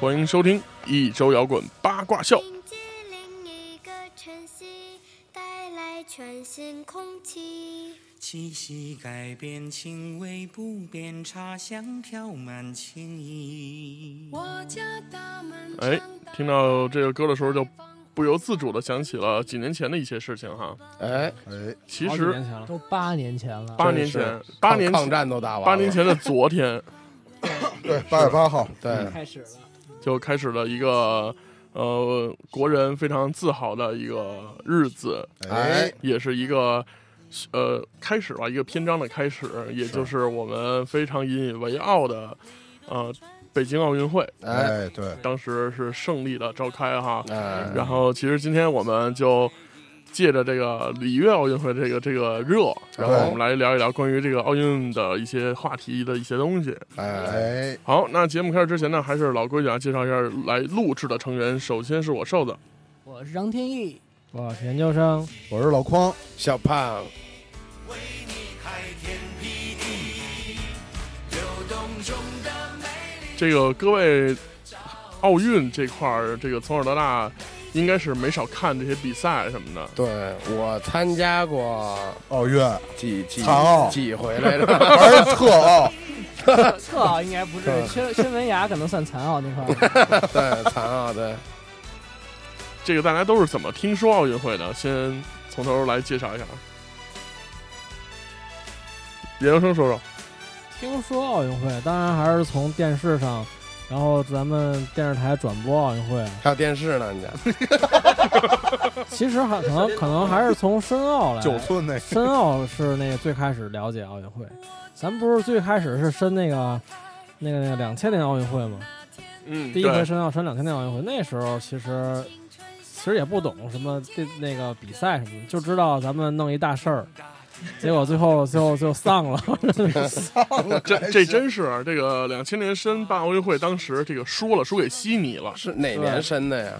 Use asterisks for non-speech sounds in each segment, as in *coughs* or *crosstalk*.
欢迎收听一周摇滚八卦笑。迎接另一个晨曦，带来全新空气。气息改变，情味不变，茶香飘满情意。我家大门哎，听到这个歌的时候，就不由自主的想起了几年前的一些事情哈。哎，哎，其实好几年前了，都八年前了，八年前，八年抗战都打完了，八年前的昨天，对，八月八号，对，开始了。就开始了一个呃国人非常自豪的一个日子，哎，也是一个呃开始吧，一个篇章的开始，也就是我们非常引以为傲的呃北京奥运会，哎，哎，对，当时是胜利的召开哈。哎，然后其实今天我们就借着这个里约奥运会这个这个热，然后我们来聊一聊关于这个奥运的一些话题的一些东西。哎，哎，好，那节目开始之前呢，还是老规矩啊，介绍一下来录制的成员。首先是我瘦子，我是张天翼，我是研究生，我是老匡，小胖，这个各位奥运这块儿，这个从小到大应该是没少看这些比赛什么的。对我参加过奥运，几几残奥几回来着，*laughs* 还是特奥，特奥应该不是，*laughs* 宣宣文雅可能算残奥那块儿。*laughs* 对，残奥，对，这个大家都是怎么听说奥运会的？先从头来介绍一下。研究生说说，听说奥运会，当然还是从电视上，然后咱们电视台转播奥运会。还有电视呢，你家 *laughs* 其实还可能可能还是从申奥来，九寸那，申奥是那个最开始了解奥运会。咱们不是最开始是申那个那个那个两千年奥运会吗？嗯，第一回申奥申两千年奥运会，那时候其实其实也不懂什么这那个比赛什么的，就知道咱们弄一大事儿，*laughs* 结果最后最后就丧了。这这真是这个两千年申办奥运会，当时这个输了，输给悉尼了。是哪年申的呀？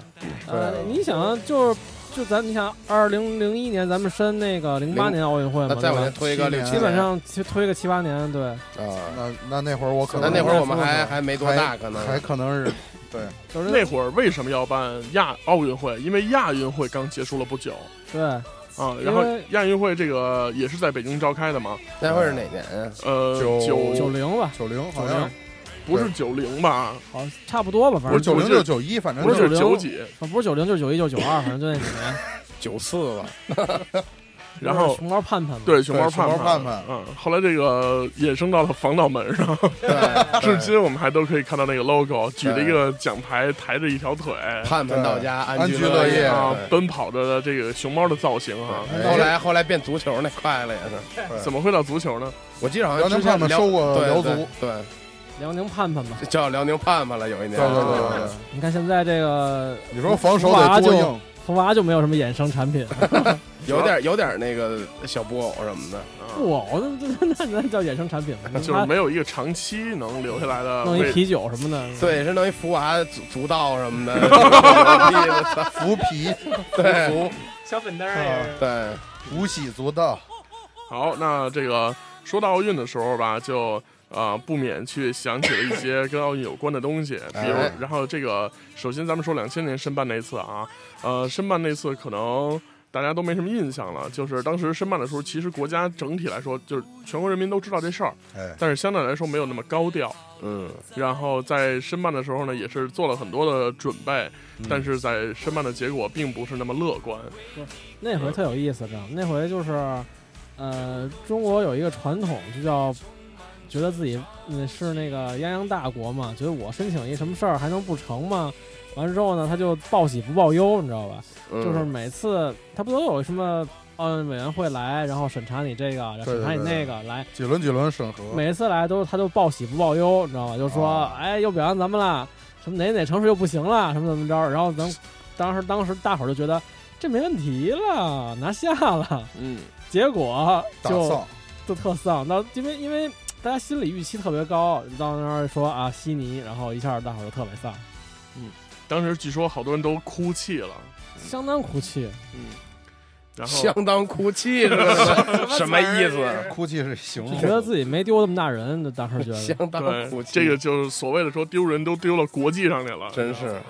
呃，你想啊就是就咱你想二零零一年咱们申那个零八年奥运会嘛，那再往前？推个六七，基本上推个七八年，对，啊，那那那会儿我可能那那会儿我们还还没多大，可能还可能是，*laughs* 对，就是那会儿为什么要办亚奥运会？因为亚运会刚结束了不久对啊，然后亚运会这个也是在北京召开的嘛。那会是哪年呀？呃，九九九零吧，九零好像不是九零吧？好像差不多吧，反正不是九零就九一，反正不就是是九几？不是九零就是九一就是九二，反正就那几年。*laughs* 九四吧，然后熊猫盼盼嘛，对熊猫对熊猫盼盼盼嗯，后来这个衍生到了防盗门上，*laughs* 至今我们还都可以看到那个 logo，举着一个奖牌，抬着一条腿。盼盼到家，安居居乐业啊，奔跑着的这个熊猫的造型啊，哎后来后来变足球那快了也是，怎么会到足球呢？我记得好辽宁像之前辽盼盼收过对辽足，对，辽宁盼盼吧。叫辽宁盼盼了，有一年，对对对，你看现在这个你说防守得多硬，福娃就没有什么衍生产品，*laughs* 有点有点那个小布偶什么的，布偶那那那那叫衍生产品吗？*laughs* 就是没有一个长期能留下来的位弄一啤酒什么的，对，是弄一福娃足足道什么的，*laughs* 福皮，对小粉灯儿对，无喜足道，好，那这个说到奥运的时候吧，就呃不免去想起了一些跟奥运有关的东西，比如哎，然后这个首先咱们说两千年申办那次啊，呃，申办那次可能。大家都没什么印象了，就是当时申办的时候，其实国家整体来说，就是全国人民都知道这事儿，哎，但是相对来说没有那么高调。嗯，然后在申办的时候呢，也是做了很多的准备，但是在申办的结果并不是那么乐观。那回特有意思，知道吗那回就是，呃，中国有一个传统，就叫觉得自己嗯是那个泱泱大国嘛，觉得我申请一什么事儿还能不成吗？完了之后呢，他就报喜不报忧，你知道吧？嗯就是每次他不都有什么奥运委员会来，然后审查你这个，然后审查你那个，来几轮几轮审核，每次来都他都报喜不报忧，你知道吧？就说、啊哎又表扬咱们了，什么哪哪城市又不行了，什么怎么着？然后咱当时当时大伙儿就觉得这没问题了，拿下了，嗯，结果就就特丧。那因为因为大家心理预期特别高，到那儿说啊悉尼，然后一下大伙儿就特别丧，当时据说好多人都哭泣了。相当哭泣。嗯，然后。相当哭泣是吧？*laughs* 什么意思？哭泣是形容，觉得自己没丢那么大人，当时觉得。相当哭对，泣，这个就是所谓的说丢人都丢到国际上去了，真是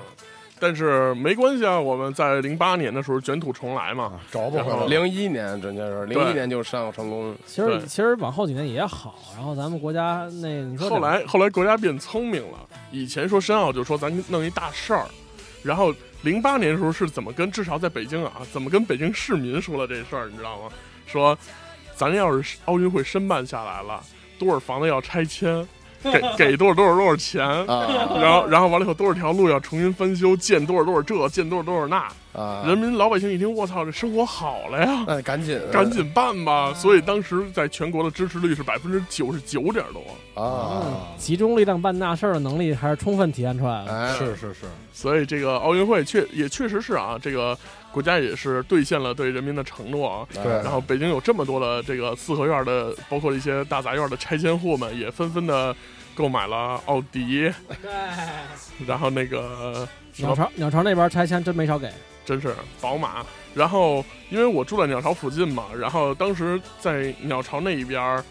但是没关系啊，我们在零八年的时候卷土重来嘛，啊找不回来了。零一年，准确是零一年就上有成功，其实其实往后几年也好，然后咱们国家那你说后来后来国家变聪明了，以前说申奥就说咱弄一大事儿，然后零八年的时候是怎么跟至少在北京啊，怎么跟北京市民说了这事儿，你知道吗？说咱要是奥运会申办下来了，多少房子要拆迁，给给多少多少多少钱。啊然后，然后完了以后，多少条路要重新翻修，建多少多少这，建多少多少那。啊！人民老百姓一听，我操，这生活好了呀！那赶紧赶紧办吧！所以当时在全国的支持率是百分之九十九点多，啊！集中力量办大事儿的能力还是充分体现出来了。哎，是是是，所以这个奥运会确也确实是啊，这个国家也是兑现了对人民的承诺啊。哎对然后北京有这么多的这个四合院的，包括一些大杂院的拆迁户们，也纷纷的购买了奥迪，对然后那个鸟巢鸟巢那边拆迁真没少给，真是宝马。然后因为我住在鸟巢附近嘛，然后当时在鸟巢那一边儿，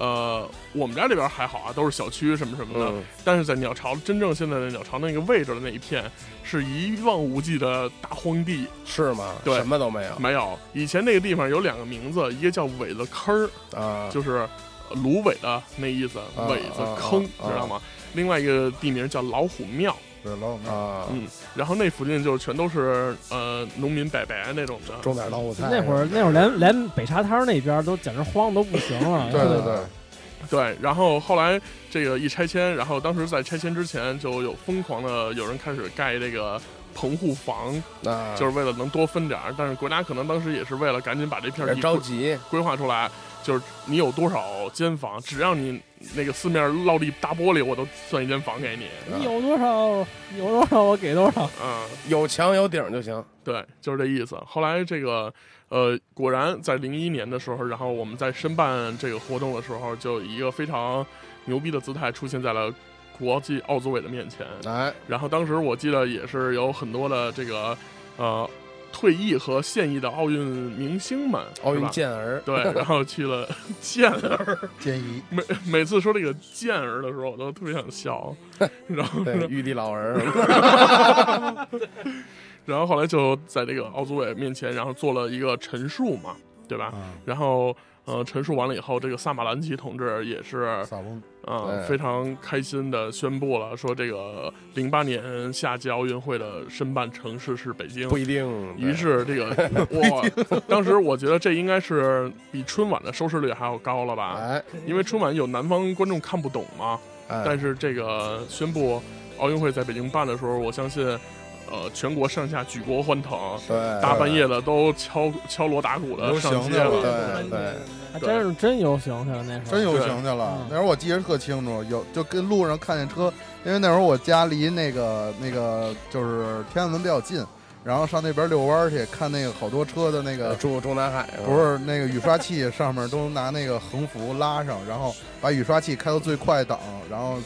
呃，我们家这边还好啊，都是小区什么什么的。嗯，但是在鸟巢真正现在的鸟巢那个位置的那一片，是一望无际的大荒地。是吗？对什么都没有没有，以前那个地方有两个名字，一个叫苇子坑儿，啊，就是呃芦苇的那意思，啊苇子坑，知道吗？另外一个地名叫老虎庙，对老有啊，嗯，然后那附近就全都是呃农民伯伯那种的，种点老虎菜。那会儿那会儿连连北沙滩那边都简直荒都不行了。对对对，对，然后后来这个一拆迁，然后当时在拆迁之前就有疯狂的有人开始盖这个棚户房，啊，就是为了能多分点儿。但是国家可能当时也是为了赶紧把这片有点地着急规划出来，就是你有多少间房，只要你那个四面落地大玻璃，我都算一间房给你。你有多少有多少我给多少。嗯，有墙有顶就行。对，就是这意思。后来这个呃，果然在零一年的时候，然后我们在申办这个活动的时候，就以一个非常牛逼的姿态出现在了国际奥组委的面前。哎，然后当时我记得也是有很多的这个呃退役和现役的奥运明星们，奥运健儿，对，*laughs* 然后去了 *laughs* 健儿，健一每每次说这个健儿的时候，我都特别想笑。*laughs* 然后，对，玉帝老儿，然后后来就在这个奥组委面前，然后做了一个陈述嘛，对吧？啊，然后呃，陈述完了以后，这个萨马兰奇同志也是啊、非常开心的宣布了，说这个零八年夏季奥运会的申办城市是北京不。一定。于是这个 *laughs* 我当时我觉得这应该是比春晚的收视率还要高了吧？哎，因为春晚有南方观众看不懂嘛。哎但是这个宣布奥运会在北京办的时候，我相信，呃，全国上下举国欢腾，对，大半夜的都敲敲锣打鼓的游上街行去了了。对对，还真是真游行去了那时候，真游行去了嗯。那时候我记得特清楚，有就跟路上看见车，因为那时候我家离那个那个就是天安门比较近，然后上那边遛弯去，看那个好多车的那个中中南海不是那个雨刷器上面都拿那个横幅拉上，然后把雨刷器开到最快档，然后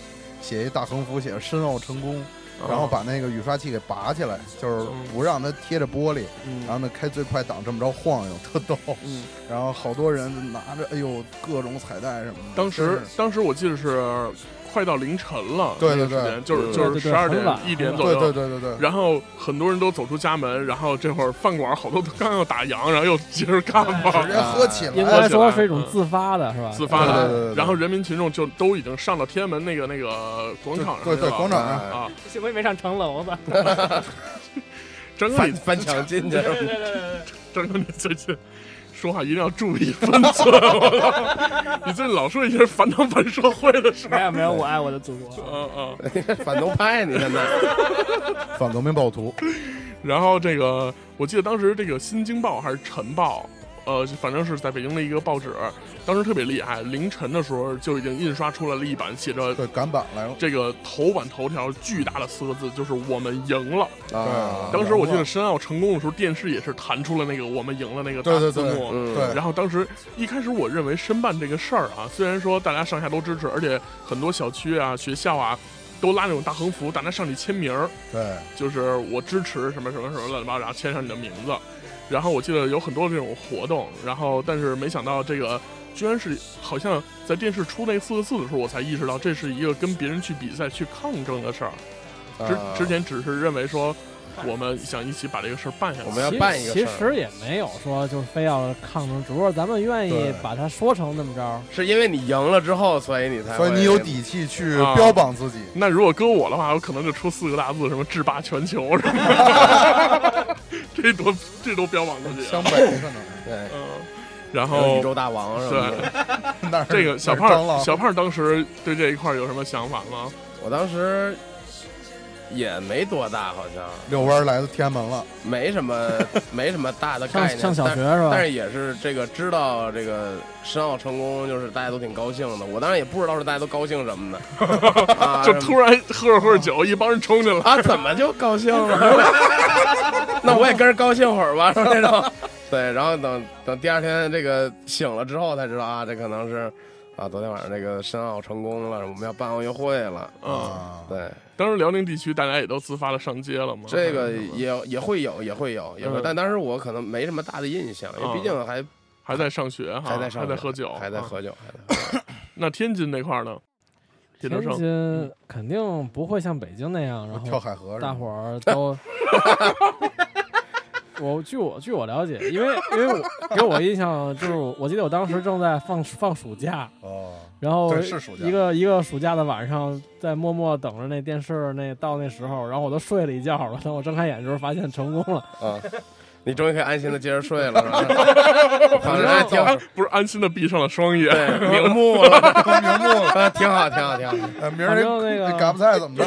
写一大横幅，写“申奥成功”，然后把那个雨刷器给拔起来，就是不让它贴着玻璃，嗯。然后呢开最快档这么着晃悠，特逗。嗯，然后好多人拿着，哎呦，各种彩带什么的。当时当时我记得是快到凌晨了，对对那个时间就是就是对对十二点一点左右，对对对对，然后很多人都走出家门，然后这会儿饭馆好多都刚要打烊，然后又接着干直吧，接喝起应来该说是一种自发的，是吧？自发的。对对对对对。然后人民群众就都已经上到天安门那个那个广场上对对去了广场上。哎啊，幸亏没上城楼子。张哥你翻翻墙进去，对对对对对，张哥你最近说话一定要注意分寸！你最近老说一些反党反社会的事儿。没有没有，我爱我的祖国。嗯嗯，反动派，你现在反革命暴徒，然后这个我记得当时这个《新京报》还是《晨报》，呃，反正是在北京的一个报纸，当时特别厉害，凌晨的时候就已经印刷出来了一版写着对，赶版来了。这个头版头条巨大的四个字，就是“我们赢了”。啊，当时我记得申奥成功的时候，电视也是弹出了那个“我们赢了”那个大字幕。嗯对然后当时一开始我认为申办这个事儿啊，虽然说大家上下都支持，而且很多小区啊、学校啊都拉那种大横幅，大家上去签名儿，对，就是我支持什么什么什么乱七八糟，然后签上你的名字。然后我记得有很多这种活动，然后但是没想到这个居然是好像在电视出那四个字的时候，我才意识到这是一个跟别人去比赛去抗争的事儿。之啊之前只是认为说 *laughs* 我们想一起把这个事儿办下来。我们要办一个事儿其实也没有说就是非要抗争，只不过咱们愿意把它说成那么着。是因为你赢了之后，所以你才所以你有底气去啊标榜自己。那如果搁我的话，我可能就出四个大字，什么制霸全球什么的，*laughs* 这多这多标榜自己啊。湘北可能对，嗯，然后宇宙大王是 *laughs* 这个小胖小胖当时对这一块有什么想法吗？我当时也没多大，好像遛弯儿来到天安门了，没什么 *laughs* 没什么大的概念。上上小学是吧？但是也是这个知道这个申奥成功，就是大家都挺高兴的。我当然也不知道是大家都高兴什么的，*laughs* 啊，就突然喝着喝着酒，一帮人冲进来，啊，怎么就高兴了？*laughs* 那我也跟着高兴会儿吧，是吧那种。对，然后等等第二天这个醒了之后才知道啊，这可能是啊，昨天晚上这个申奥成功了，我们要办奥运会了。嗯，啊，对，当时辽宁地区大家也都自发的上街了嘛。这个也也会有，也会有，也会。嗯但当时我可能没什么大的印象，因为毕竟还还在上学哈，还在上学还在喝酒，啊还在喝酒，还在。*laughs* *coughs* 那天津那块儿呢？天，津肯定不会像北京那样，然后跳后海河大伙儿都。*laughs* *laughs* 我据我据我了解，因为因为我给我印象就是，我记得我当时正在放放暑假，哦，然后是一个一个暑假的晚上，在默默等着那电视那到那时候，然后我都睡了一觉了，等我睁开眼的时候，发现成功了。啊，你终于可以安心的接着睡了，是吧？*laughs* 反正还挺啊不是安心的闭上了双眼。对，*laughs* 瞑目了，明目了。啊，挺好，挺好，挺好。*laughs* 呃，明儿反正那个嘎巴菜怎么着？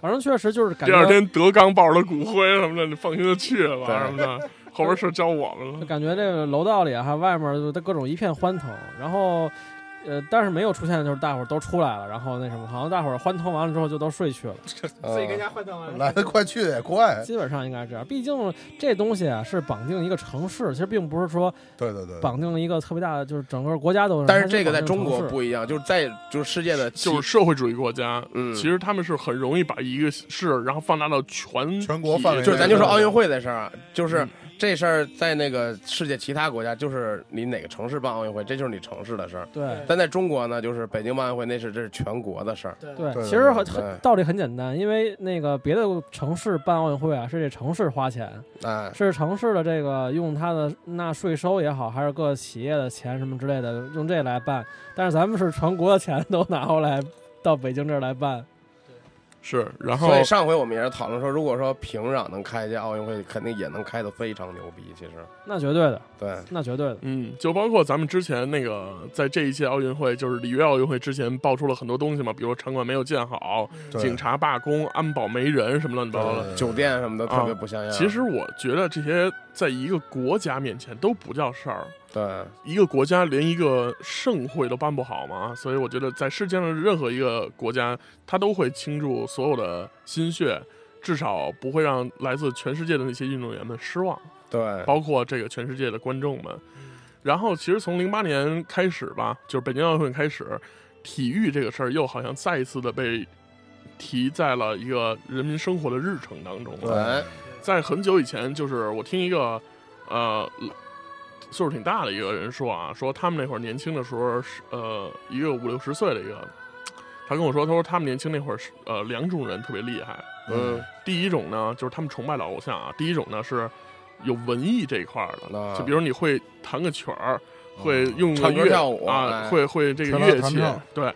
反正确实就是感第二，天德纲抱着骨灰什么的，你放心的去吧什么的，后边事交我们了。就感觉这个楼道里啊还外面就各种一片欢腾，然后。呃，但是没有出现的就是大伙儿都出来了，然后那什么，好像大伙儿欢腾完了之后就都睡去了，*laughs* 自己跟家欢腾完了来得快去得也快。基本上应该是这样。毕竟这东西啊是绑定一个城市，其实并不是说对对对，绑定了一个特别大的，就是整个国家都是。但是这个在中国不一样，就是在就是世界的就是社会主义国家，嗯其实他们是很容易把一个事，然后放大到全全国范围就是咱就说奥运会的事儿啊，就是嗯这事儿在那个世界其他国家，就是你哪个城市办奥运会，这就是你城市的事儿。对。但在中国呢，就是北京办奥运会，那是这是全国的事儿。对，对。其实很很道理很简单，因为那个别的城市办奥运会啊，是这城市花钱，哎，是城市的这个用它的纳税收也好，还是各企业的钱什么之类的，用这来办。但是咱们是全国的钱都拿过来到北京这儿来办，是，然后所以上回我们也是讨论说，如果说平壤能开一届奥运会，肯定也能开得非常牛逼。其实，那绝对的，对，那绝对的。嗯，就包括咱们之前那个在这一届奥运会，就是里约奥运会之前爆出了很多东西嘛，比如场馆没有建好，警察罢工、安保没人什么乱七八糟的。酒店什么的特别不像样。其实我觉得这些在一个国家面前都不叫事儿，对，一个国家连一个盛会都办不好嘛，所以我觉得在世界上任何一个国家，他都会倾注所有的心血，至少不会让来自全世界的那些运动员们失望。对，包括这个全世界的观众们。然后，其实从零八年开始吧，就是北京奥运会开始，体育这个事儿又好像再一次的被提在了一个人民生活的日程当中了。对，在很久以前，就是我听一个呃岁数挺大的一个人说啊，说他们那会儿年轻的时候是呃一个五六十岁的一个，他跟我说，他说他们年轻那会儿是呃两种人特别厉害，嗯，第一种呢，就是他们崇拜的偶像啊。第一种呢是有文艺这一块儿的，啊。就比如你会弹个曲儿，会用个唱歌乐跳舞啊，哎。会会这个乐器，对，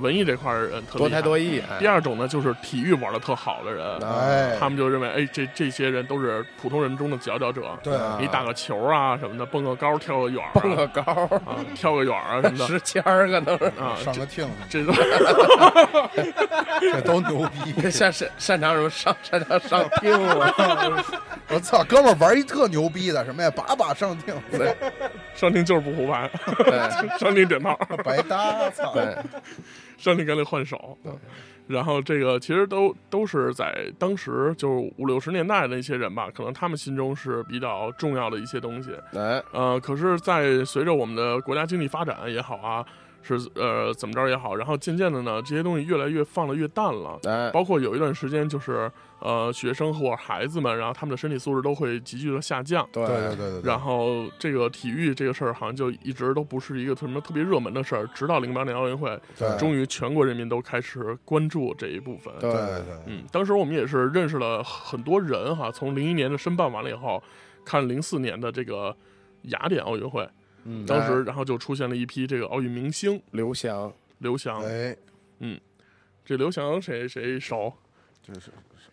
文艺这块儿人特多才多艺。哎第二种呢，就是体育玩的特好的人，哎，他们就认为，哎，这这些人都是普通人中的佼佼者。对啊你打个球啊什么的，蹦个高，跳个远啊，蹦个高，啊，跳个远啊什么的 *laughs* 石签儿可能是。啊，*laughs* 上个听，这都 *laughs* 这都牛逼！擅擅擅长什么上擅长上听了，我操，哥们儿玩一特牛逼的什么呀？把把上听，对上庭就是不胡牌，对上庭点炮。白搭，操！对，上帝赶紧换手。然后这个其实都都是在当时就是五六十年代的一些人吧，可能他们心中是比较重要的一些东西。哎，呃，可是，在随着我们的国家经济发展也好啊，是呃怎么着也好，然后渐渐的呢，这些东西越来越放的越淡了。哎，包括有一段时间，就是呃学生或孩子们，然后他们的身体素质都会急剧的下降。对对对对对，然后这个体育这个事儿好像就一直都不是一个什么特别热门的事儿，直到零八年奥运会，对终于全国人民都开始关注这一部分。对对对，嗯，当时我们也是认识了很多人哈，从零一年的申办完了以后，看零四年的这个雅典奥运会，嗯，当时然后就出现了一批这个奥运明星，刘翔，刘翔，哎，嗯这刘翔谁谁熟？就是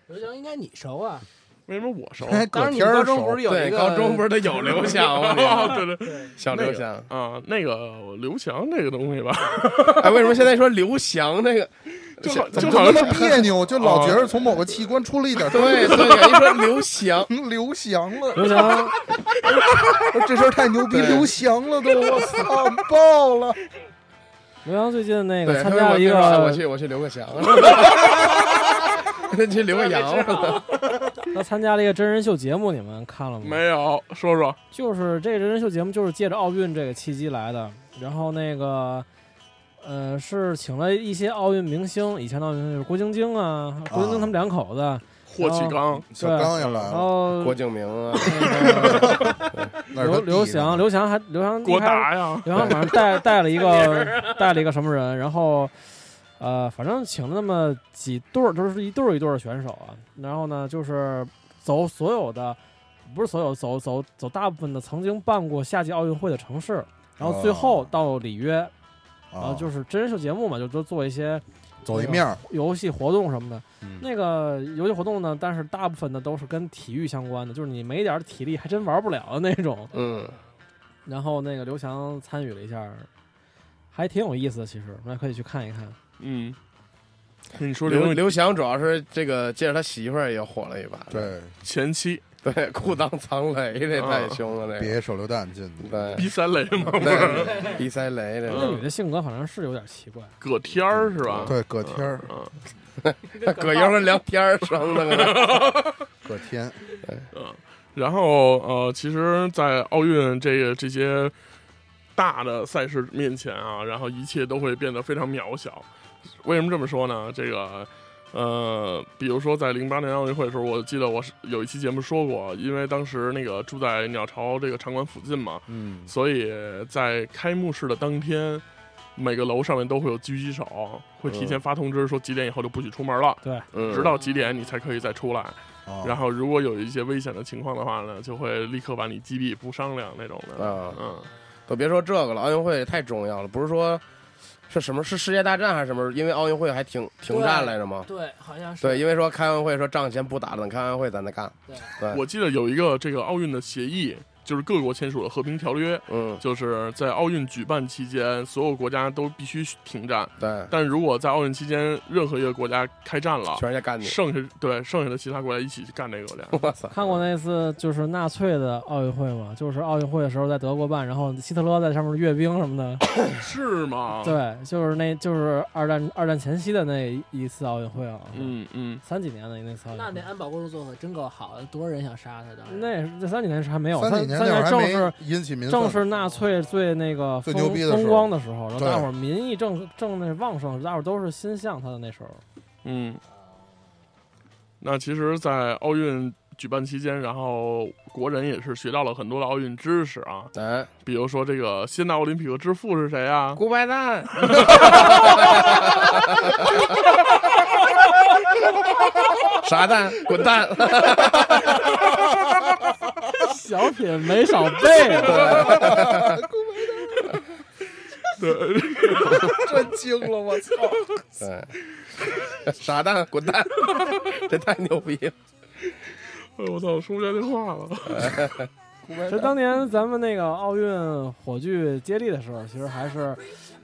刘翔应该你熟啊，为什么我熟？哎，*laughs* 当时你高中不是，有一对，个高中不是得有刘翔 *laughs* 吗？对对，小刘翔，啊，那个刘翔这个东西吧，*laughs* 哎，为什么现在说刘翔那个？就好就好像是么别扭？就老觉得从某个器官出了一点对对，一说刘翔，刘翔了，刘翔 *laughs* 这事儿太牛逼，刘翔了都，我操，爆了！刘翔最近那，个他说我参加了一个，我去我去刘个翔，*laughs* 去刘个洋，*laughs* 他参加了一个真人秀节目，你们看了吗？没有说说就是这个真人秀节目，就是借着奥运这个契机来的。然后那个，呃，是请了一些奥运明星，以前的奥运明星就是郭晶晶啊，郭晶晶他们两口子，霍启刚，小刚也来然了，后郭敬明啊，*laughs* 刘刘翔，刘翔还刘翔郭达呀，刘翔反正带 *laughs* 带了一个带了一个什么人，然后呃，反正请了那么几对儿，都是一对儿一对儿的选手啊。然后呢，就是走所有的，不是所有，走走走大部分的曾经办过夏季奥运会的城市，然后最后到里约，然后啊，就是真人秀节目嘛，就都做一些走一面儿，游戏活动什么的。嗯那个游戏活动呢，但是大部分的都是跟体育相关的，就是你没点体力还真玩不了的那种。嗯，*laughs* 然后那个刘翔参与了一下，还挺有意思的。其实我们也可以去看一看。嗯，你说刘刘翔主要是这个借着他媳妇儿也火了一把，对，前期对，裤裆藏雷这太凶了，这个。别手榴弹进去，对。逼三雷嘛，对，比赛雷这个那女的性格好像是有点奇怪，葛天儿是吧？对，葛天儿，嗯，*laughs* 葛优是聊天儿生的，*laughs* 葛天，嗯然后呃，其实，在奥运这个这些大的赛事面前啊，然后一切都会变得非常渺小。为什么这么说呢？这个呃，比如说在零八年奥运会的时候，我记得我是有一期节目说过，因为当时那个住在鸟巢这个场馆附近嘛，嗯，所以在开幕式的当天，每个楼上面都会有狙击手，会提前发通知说几点以后就不许出门了，嗯直到几点你才可以再出来。啊然后如果有一些危险的情况的话呢，就会立刻把你击毙，不商量那种的。啊，嗯，都别说这个了，奥运会太重要了，不是说是什么是世界大战还是什么？因为奥运会还停停战来着吗？对，好像是对，因为说开完会说仗先不打了，等开完会咱再干。对对，我记得有一个这个奥运的协议，就是各国签署了和平条约，嗯，就是在奥运举办期间，所有国家都必须停战。对，但如果在奥运期间任何一个国家开战了，全世界干你。剩下对剩下的其他国家一起去干这个国家。*laughs* 我操！看过那次就是纳粹的奥运会吗？就是奥运会的时候在德国办，然后希特勒在上面阅兵什么的。*coughs* 是吗？，对，就是那就是二战二战前夕的那一次奥运会啊。嗯嗯，三几年的那次奥运会。那那安保工作做的真够好的，多少人想杀他的？那。那是这三几年是还没有，三几年三那会儿还没正是引起民愤正是纳粹最那个最风风牛逼的风光的时候，然后对大伙儿民意正正那旺盛，大伙儿都是心向他的那时候。嗯，那其实，在奥运举办期间，然后国人也是学到了很多的奥运知识啊，哎，比如说这个现代奥林匹克之父是谁啊？古白蛋，傻蛋，滚蛋！*laughs* 小品没少背 *laughs* 对，震惊了，我操！对，傻蛋，滚蛋！*laughs* 这太牛逼了。哎我操，说不下这话了。*laughs* 其实当年咱们那个奥运火炬接力的时候，其实还是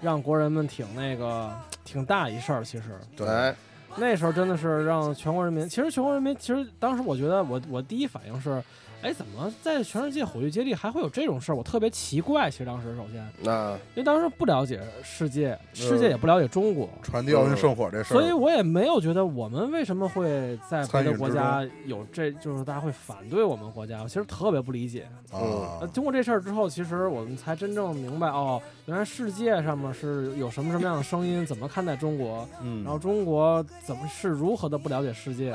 让国人们挺那个挺大一事儿。其实对，哎，那时候真的是让全国人民，其实全国人民，其实当时我觉得我我第一反应是，哎，怎么在全世界火炬接力还会有这种事儿？我特别奇怪。其实当时首先，那因为当时不了解世界，世界也不了解中国，传递奥运圣火这事儿，所以我也没有觉得我们为什么会在别的国家有这，就是大家会反对我们国家，我其实特别不理解。啊呃，经过这事儿之后，其实我们才真正明白，哦，原来世界上面是有什么什么样的声音，怎么看待中国，嗯然后中国怎么是如何的不了解世界。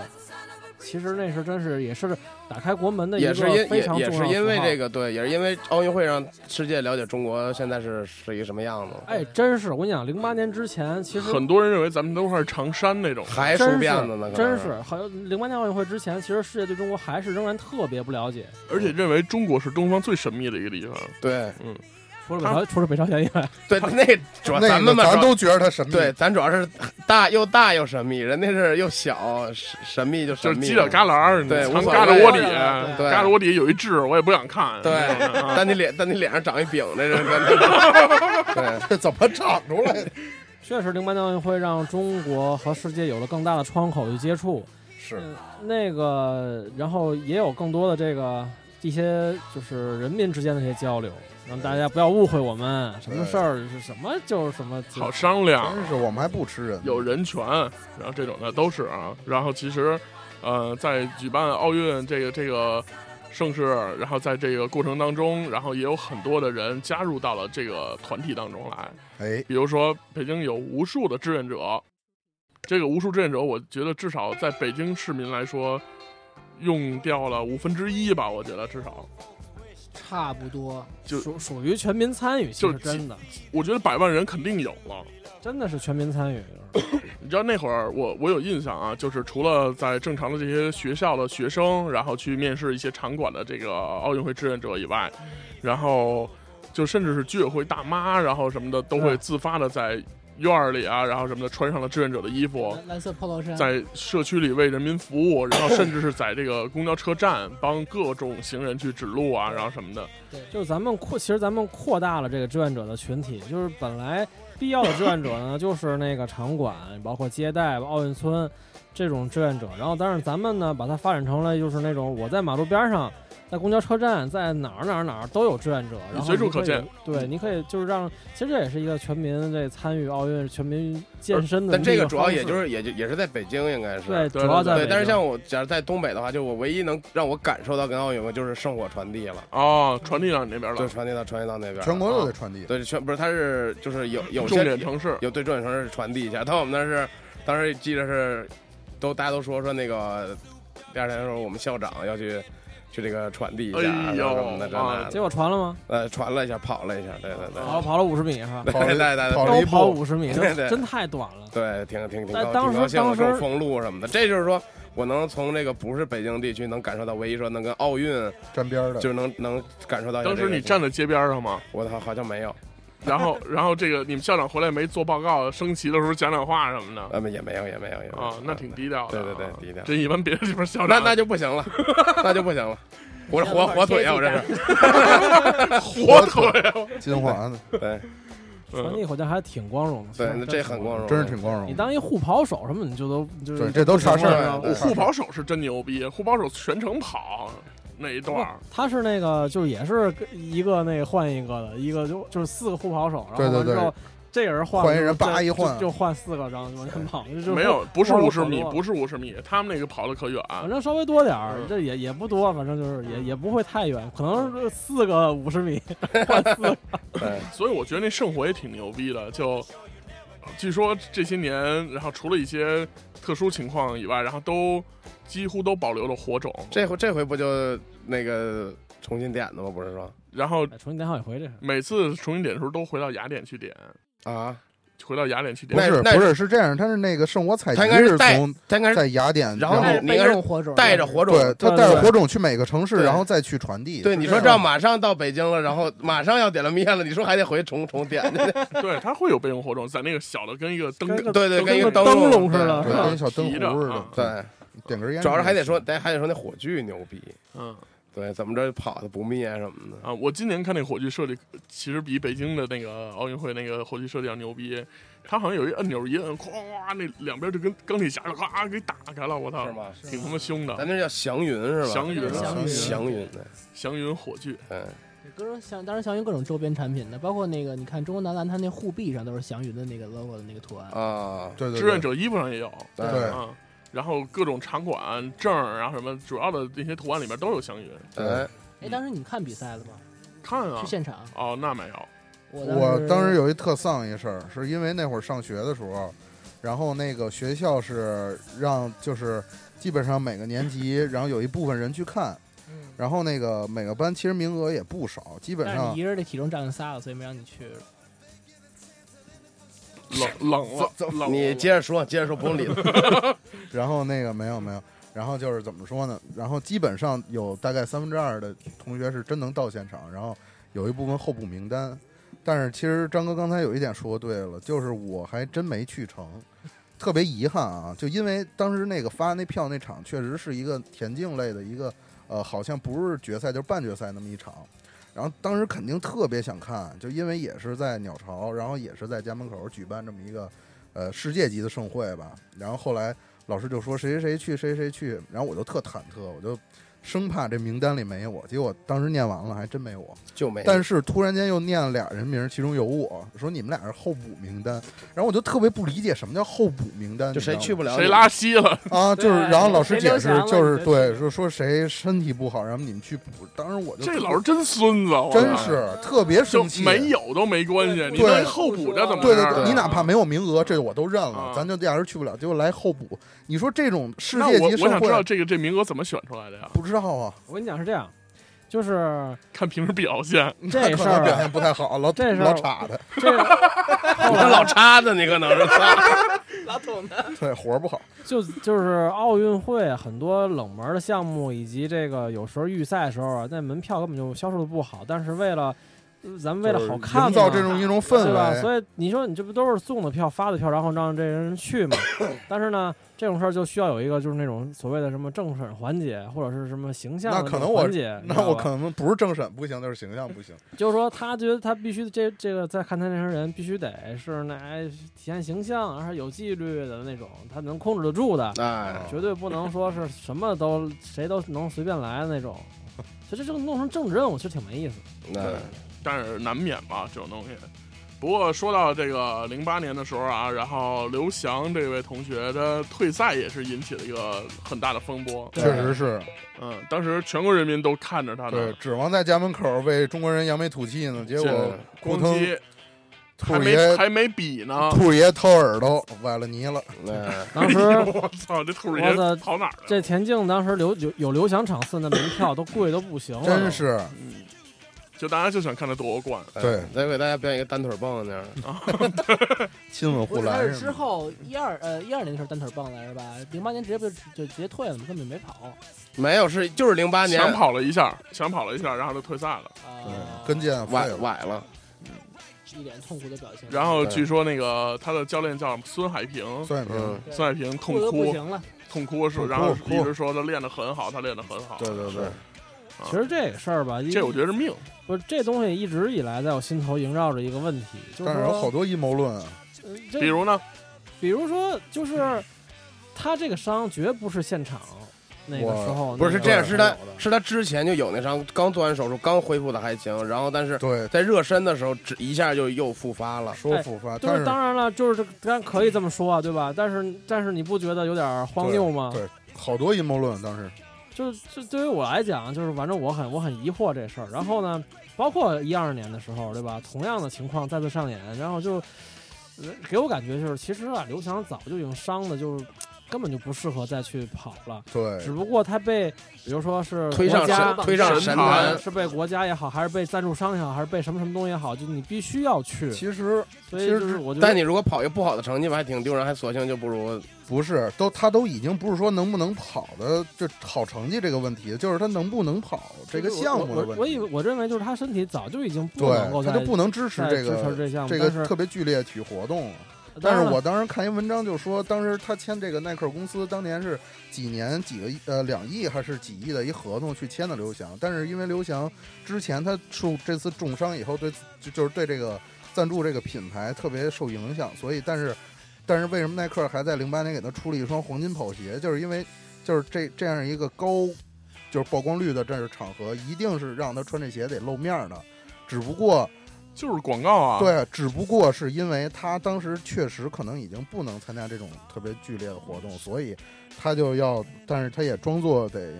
其实那是真是也是打开国门的一个也是因非常也也是重要的符号因为这个对，也是因为奥运会让世界了解中国现在是是一个什么样子，哎，真是我跟你讲，零八年之前其实很多人认为咱们都是长衫那种，还真梳辫子呢，是真是，好像零八年奥运会之前，其实世界对中国还是仍然特别不了解，而且认为中国是东方最神秘的一个地方。对除了北朝除了北朝鲜以外，对，那主要那个咱们嘛，主要咱都觉得他神秘，对，咱主要是大又大又神秘，人家是又小神神秘就就是神秘，犄角旮旯儿，你藏对无所旮旯窝里，对旮旯窝里有一痣，我也不想看。*laughs* 对啊但你脸但你脸上长一饼，这是 *laughs* 对。这怎么长出来的？*laughs* 确实零八年奥运会让中国和世界有了更大的窗口去接触，是嗯那个，然后也有更多的这个一些就是人民之间的这些交流，让大家不要误会我们，什么事儿是什么就是什么，好商量，真是我们还不吃人，有人权，然后这种的都是啊。然后其实，呃，在举办奥运这个这个盛世，然后在这个过程当中，然后也有很多的人加入到了这个团体当中来。哎，比如说，北京有无数的志愿者，这个无数志愿者，我觉得至少在北京市民来说，用掉了五分之一吧。我觉得至少，差不多。就属属于全民参与，其就是真的我觉得百万人肯定有了。真的是全民参与，*coughs* 你知道那会儿我我有印象啊，就是除了在正常的这些学校的学生，然后去面试一些场馆的这个奥运会志愿者以外，然后就甚至是居委会大妈，然后什么的都会自发的在院儿里啊，然后什么的穿上了志愿者的衣服，蓝蓝色 polo 衫，在社区里为人民服务，然后甚至是在这个公交车站帮各种行人去指路啊，然后什么的。对就是咱们扩，其实咱们扩大了这个志愿者的群体，就是本来必要的志愿者呢，就是那个场馆，包括接待、奥运村这种志愿者，然后但是咱们呢，把它发展成了就是那种我在马路边上。在公交车站，在哪儿哪儿哪儿都有志愿者，然后随处可见。对，你可以就是让，其实这也是一个全民这参与奥运、全民健身的但这个个主要也就是也就也是在北京，应该是对，对对。主要在对但是像我假如在东北的话，就我唯一能让我感受到跟奥运会就是圣火传递了，哦，传递到你那边了对，了，传递到传递到那边，全国都得传递。对全不是，它是就是有有重点城市。有对重点城市传递一下，但我们那是当时记得是都大家都说说那个第二天的时候我们校长要去。去这个传递一下，哎呦什么的，这那啊的结果传了吗？呃，传了一下，跑了一下，对对对，跑跑了五十米是吧？*laughs* 对跑了对对对都跑了一步跑五十米，对对真太短了。对，挺挺挺挺高兴的，当时这种封路什么的，这就是说我能从这个不是北京地区能感受到，唯一说能跟奥运沾边儿的，就是能能感受到一下当个。时你站在街边上吗？我操好像没有，然后，然后这个你们校长回来没做报告，升旗的时候讲讲话什么的呃，也没有，也没有，也没有啊，那挺低调的对啊。对对低调这一般别的地方校长那那就不行了，那就不行了，我是火火腿啊，我这是。*laughs* 火腿啊。金华的，对传递好像还挺光荣的，对，这很光荣，真是挺光荣的。你当一护跑手什么，你就都就是对这都啥事儿护跑手是真牛逼，护跑手全程跑那一段儿，他是那个就是也是一个那个换一个的，一个就就是四个护跑手，然后对对对完之后这个人换换一人就叭一换就就换四个，然后就往前跑，就没有，不是五十米，不是五十米，他们那个跑的可远。反正稍微多点儿嗯，这也也不多，反正就是也也不会太远，可能是四个五十米换四个，*laughs* 对所以我觉得那圣火也挺牛逼的。就据说这些年，然后除了一些特殊情况以外，然后都几乎都保留了火种。这回这回不就那个重新点的吗？不是说然后哎重新点好几回这是。每次重新点的时候都回到雅典去点，啊，回到雅典去不点。不是是这样，他是那个圣火采集他应该是从他应该是在雅典，然后备你应该是用火种，带着火种，对他带着火种去每个城市，然后再去传递。对，你说这马上到北京了，然后马上要点了灭了，你说还得回重重点去？*laughs* 对，他会有备用火种，在那个小的跟一个灯对对，跟一个灯笼笼似的对，跟小灯壶似的啊，对，点根烟。主要是还得说，得还得说那火炬牛逼，嗯，对，怎么着跑的不灭什么的。啊，我今年看那火炬设计，其实比北京的那个奥运会那个火炬设计要牛逼。它好像有一按钮一摁，咵，那两边就跟钢铁侠似的，哗给打开了，我操，是吗？挺他妈凶的。咱那叫祥云是吧？祥云，祥云祥云，对，祥云火炬，嗯，各种祥，当然祥云各种周边产品的，包括那个你看中国男篮，它那护臂上都是祥云的那个 logo 的那个图案。啊，对对对，志愿者衣服上也有，对啊，然后各种场馆证儿，然后什么主要的那些图案里面都有祥云。哎，哎，当时你看比赛了吗？看啊去，现场？哦，那没有，我我当时有有一特丧一事儿，是因为那会儿上学的时候，然后那个学校是让就是基本上每个年级，然后有一部分人去看，然后那个每个班其实名额也不少，基本上你一人的体重占了仨了，所以没让你去。冷冷了，冷了你接着说，接着说，不用理他。*laughs* 然后那个没有没有，然后就是怎么说呢？然后基本上有大概三分之二的同学是真能到现场，然后有一部分候补名单。但是其实张哥刚才有一点说对了，就是我还真没去成，*laughs* 特别遗憾啊！就因为当时那个发那票那场确实是一个田径类的一个呃，好像不是决赛就是半决赛那么一场。然后当时肯定特别想看，就因为也是在鸟巢，然后也是在家门口举办这么一个呃世界级的盛会吧。然后后来老师就说谁谁谁去，谁谁谁去，然后我就特忐忑，我就生怕这名单里没我。结果当时念完了，还真没我。就没。但是突然间又念了俩人名，其中有我，说你们俩是候补名单，然后我就特别不理解什么叫候补名单，就谁去不不了，谁拉稀了？啊？就是然后老师解释就是对说说谁身体不好，然后你们去补。当时我就这老师真孙子，真是特别生气，没有都没关系，你候补着怎么着对对对，你哪怕没有名额，这我都认了啊，咱就压根儿去不了，结果来候补。你说这种世界级盛我我想知道，这个这名额怎么选出来的呀？不知道啊，我跟你讲是这样，就是看平时表现，这事儿表现不太好，老这事儿老岔的，这个 *laughs* 后你老叉的，你可能是。*laughs* 对活儿不好。就就是奥运会很多冷门的项目，以及这个有时候预赛的时候啊，那门票根本就销售的不好，但是为了呃咱们为了好看嘛，营造这种一种氛对吧？围，所以你说你这不都是送的票、发的票，然后让这人去嘛？*coughs* 但是呢，这种事儿就需要有一个就是那种所谓的什么政审环节，或者是什么形象的那那可能我种环节，那我可能不是政审不行，就是形象不行。就是说他觉得他必须这这个在看台那些人必须得是那哎体现形象，而且有纪律的那种，他能控制得住的，哎，绝对不能说是什么都谁都能随便来的那种。其实这个弄成政治任务，其实挺没意思。那但是难免吧这种东西。不过说到这个零八年的时候啊，然后刘翔这位同学他退赛也是引起了一个很大的风波。确实是，嗯，当时全国人民都看着他对呢，，指望在家门口为中国人扬眉吐气呢，结果咣扑腾叽还没兔爷还没比呢。兔爷掏耳朵崴了泥了。那 *laughs* 当时我操，这兔爷跑哪儿了？这田径当时刘有有刘翔场次，那门票都贵的不行了，真是，嗯，就大家就想看他夺冠。对再给大家表演一个单腿蹦那样的，*laughs* 亲吻不是，他是护栏是？之后一二呃一二年的时候单腿蹦来是吧？零八年直接不就就直接退了嘛，根本没跑没有是就是零八年抢跑了一下，抢跑了一下，然后就退赛了。对啊，，跟腱崴。崴了，一脸痛苦的表情。然后据说那个他的教练叫孙海平，孙海平嗯，，孙海平痛哭不行了，痛哭是，然后一直说他练得很好，他练得很好。对对对，其实这个事儿吧，这我觉得是命。不是这东西一直以来在我心头萦绕着一个问题，就是但是有好多阴谋论啊。呃比如呢，比如说，就是他这个伤绝不是现场那个时候不是是这样，是他是他之前就有那伤，刚做完手术，刚恢复的还行，然后但是对，在热身的时候，只一下就又复发了。说复发，就是但是当然了，就是这咱可以这么说啊，对吧？但是但是你不觉得有点荒谬吗？对，好多阴谋论当时。就是这对于我来讲，就是反正我很我很疑惑这事儿。然后呢，包括一二年的时候，对吧？同样的情况再次上演，然后就给我感觉就是，其实啊，刘翔早就已经伤的，就是根本就不适合再去跑了。对只不过他被，比如说是推上国家神推上神神坛坛，是被国家也好，还是被赞助商也好，还是被什么什么东西也好，就你必须要去。其实所以其实就是我觉得，但你如果跑一个不好的成绩吧，还挺丢人，还索性就不如不是，都他都已经不是说能不能跑的这好成绩这个问题，就是他能不能跑这个项目的问题。我我以为我认为就是他身体早就已经不能够他就不能支持这个持这项目，这个特别剧烈体育活动了。但是我当时看一文章就说，当时他签这个耐克公司，当年是几年几个亿呃两亿还是几亿的一合同去签的刘翔，但是因为刘翔之前他受这次重伤以后对就就是对这个赞助这个品牌特别受影响，所以但是 *laughs* 但是为什么耐克还在零八年给他出了一双黄金跑鞋，就是因为就是这这样一个高就是曝光率的这样场合，一定是让他穿这鞋得露面儿的，只不过。就是广告啊。，对，只不过是因为他当时确实可能已经不能参加这种特别剧烈的活动，所以他就要，但是他也装作得，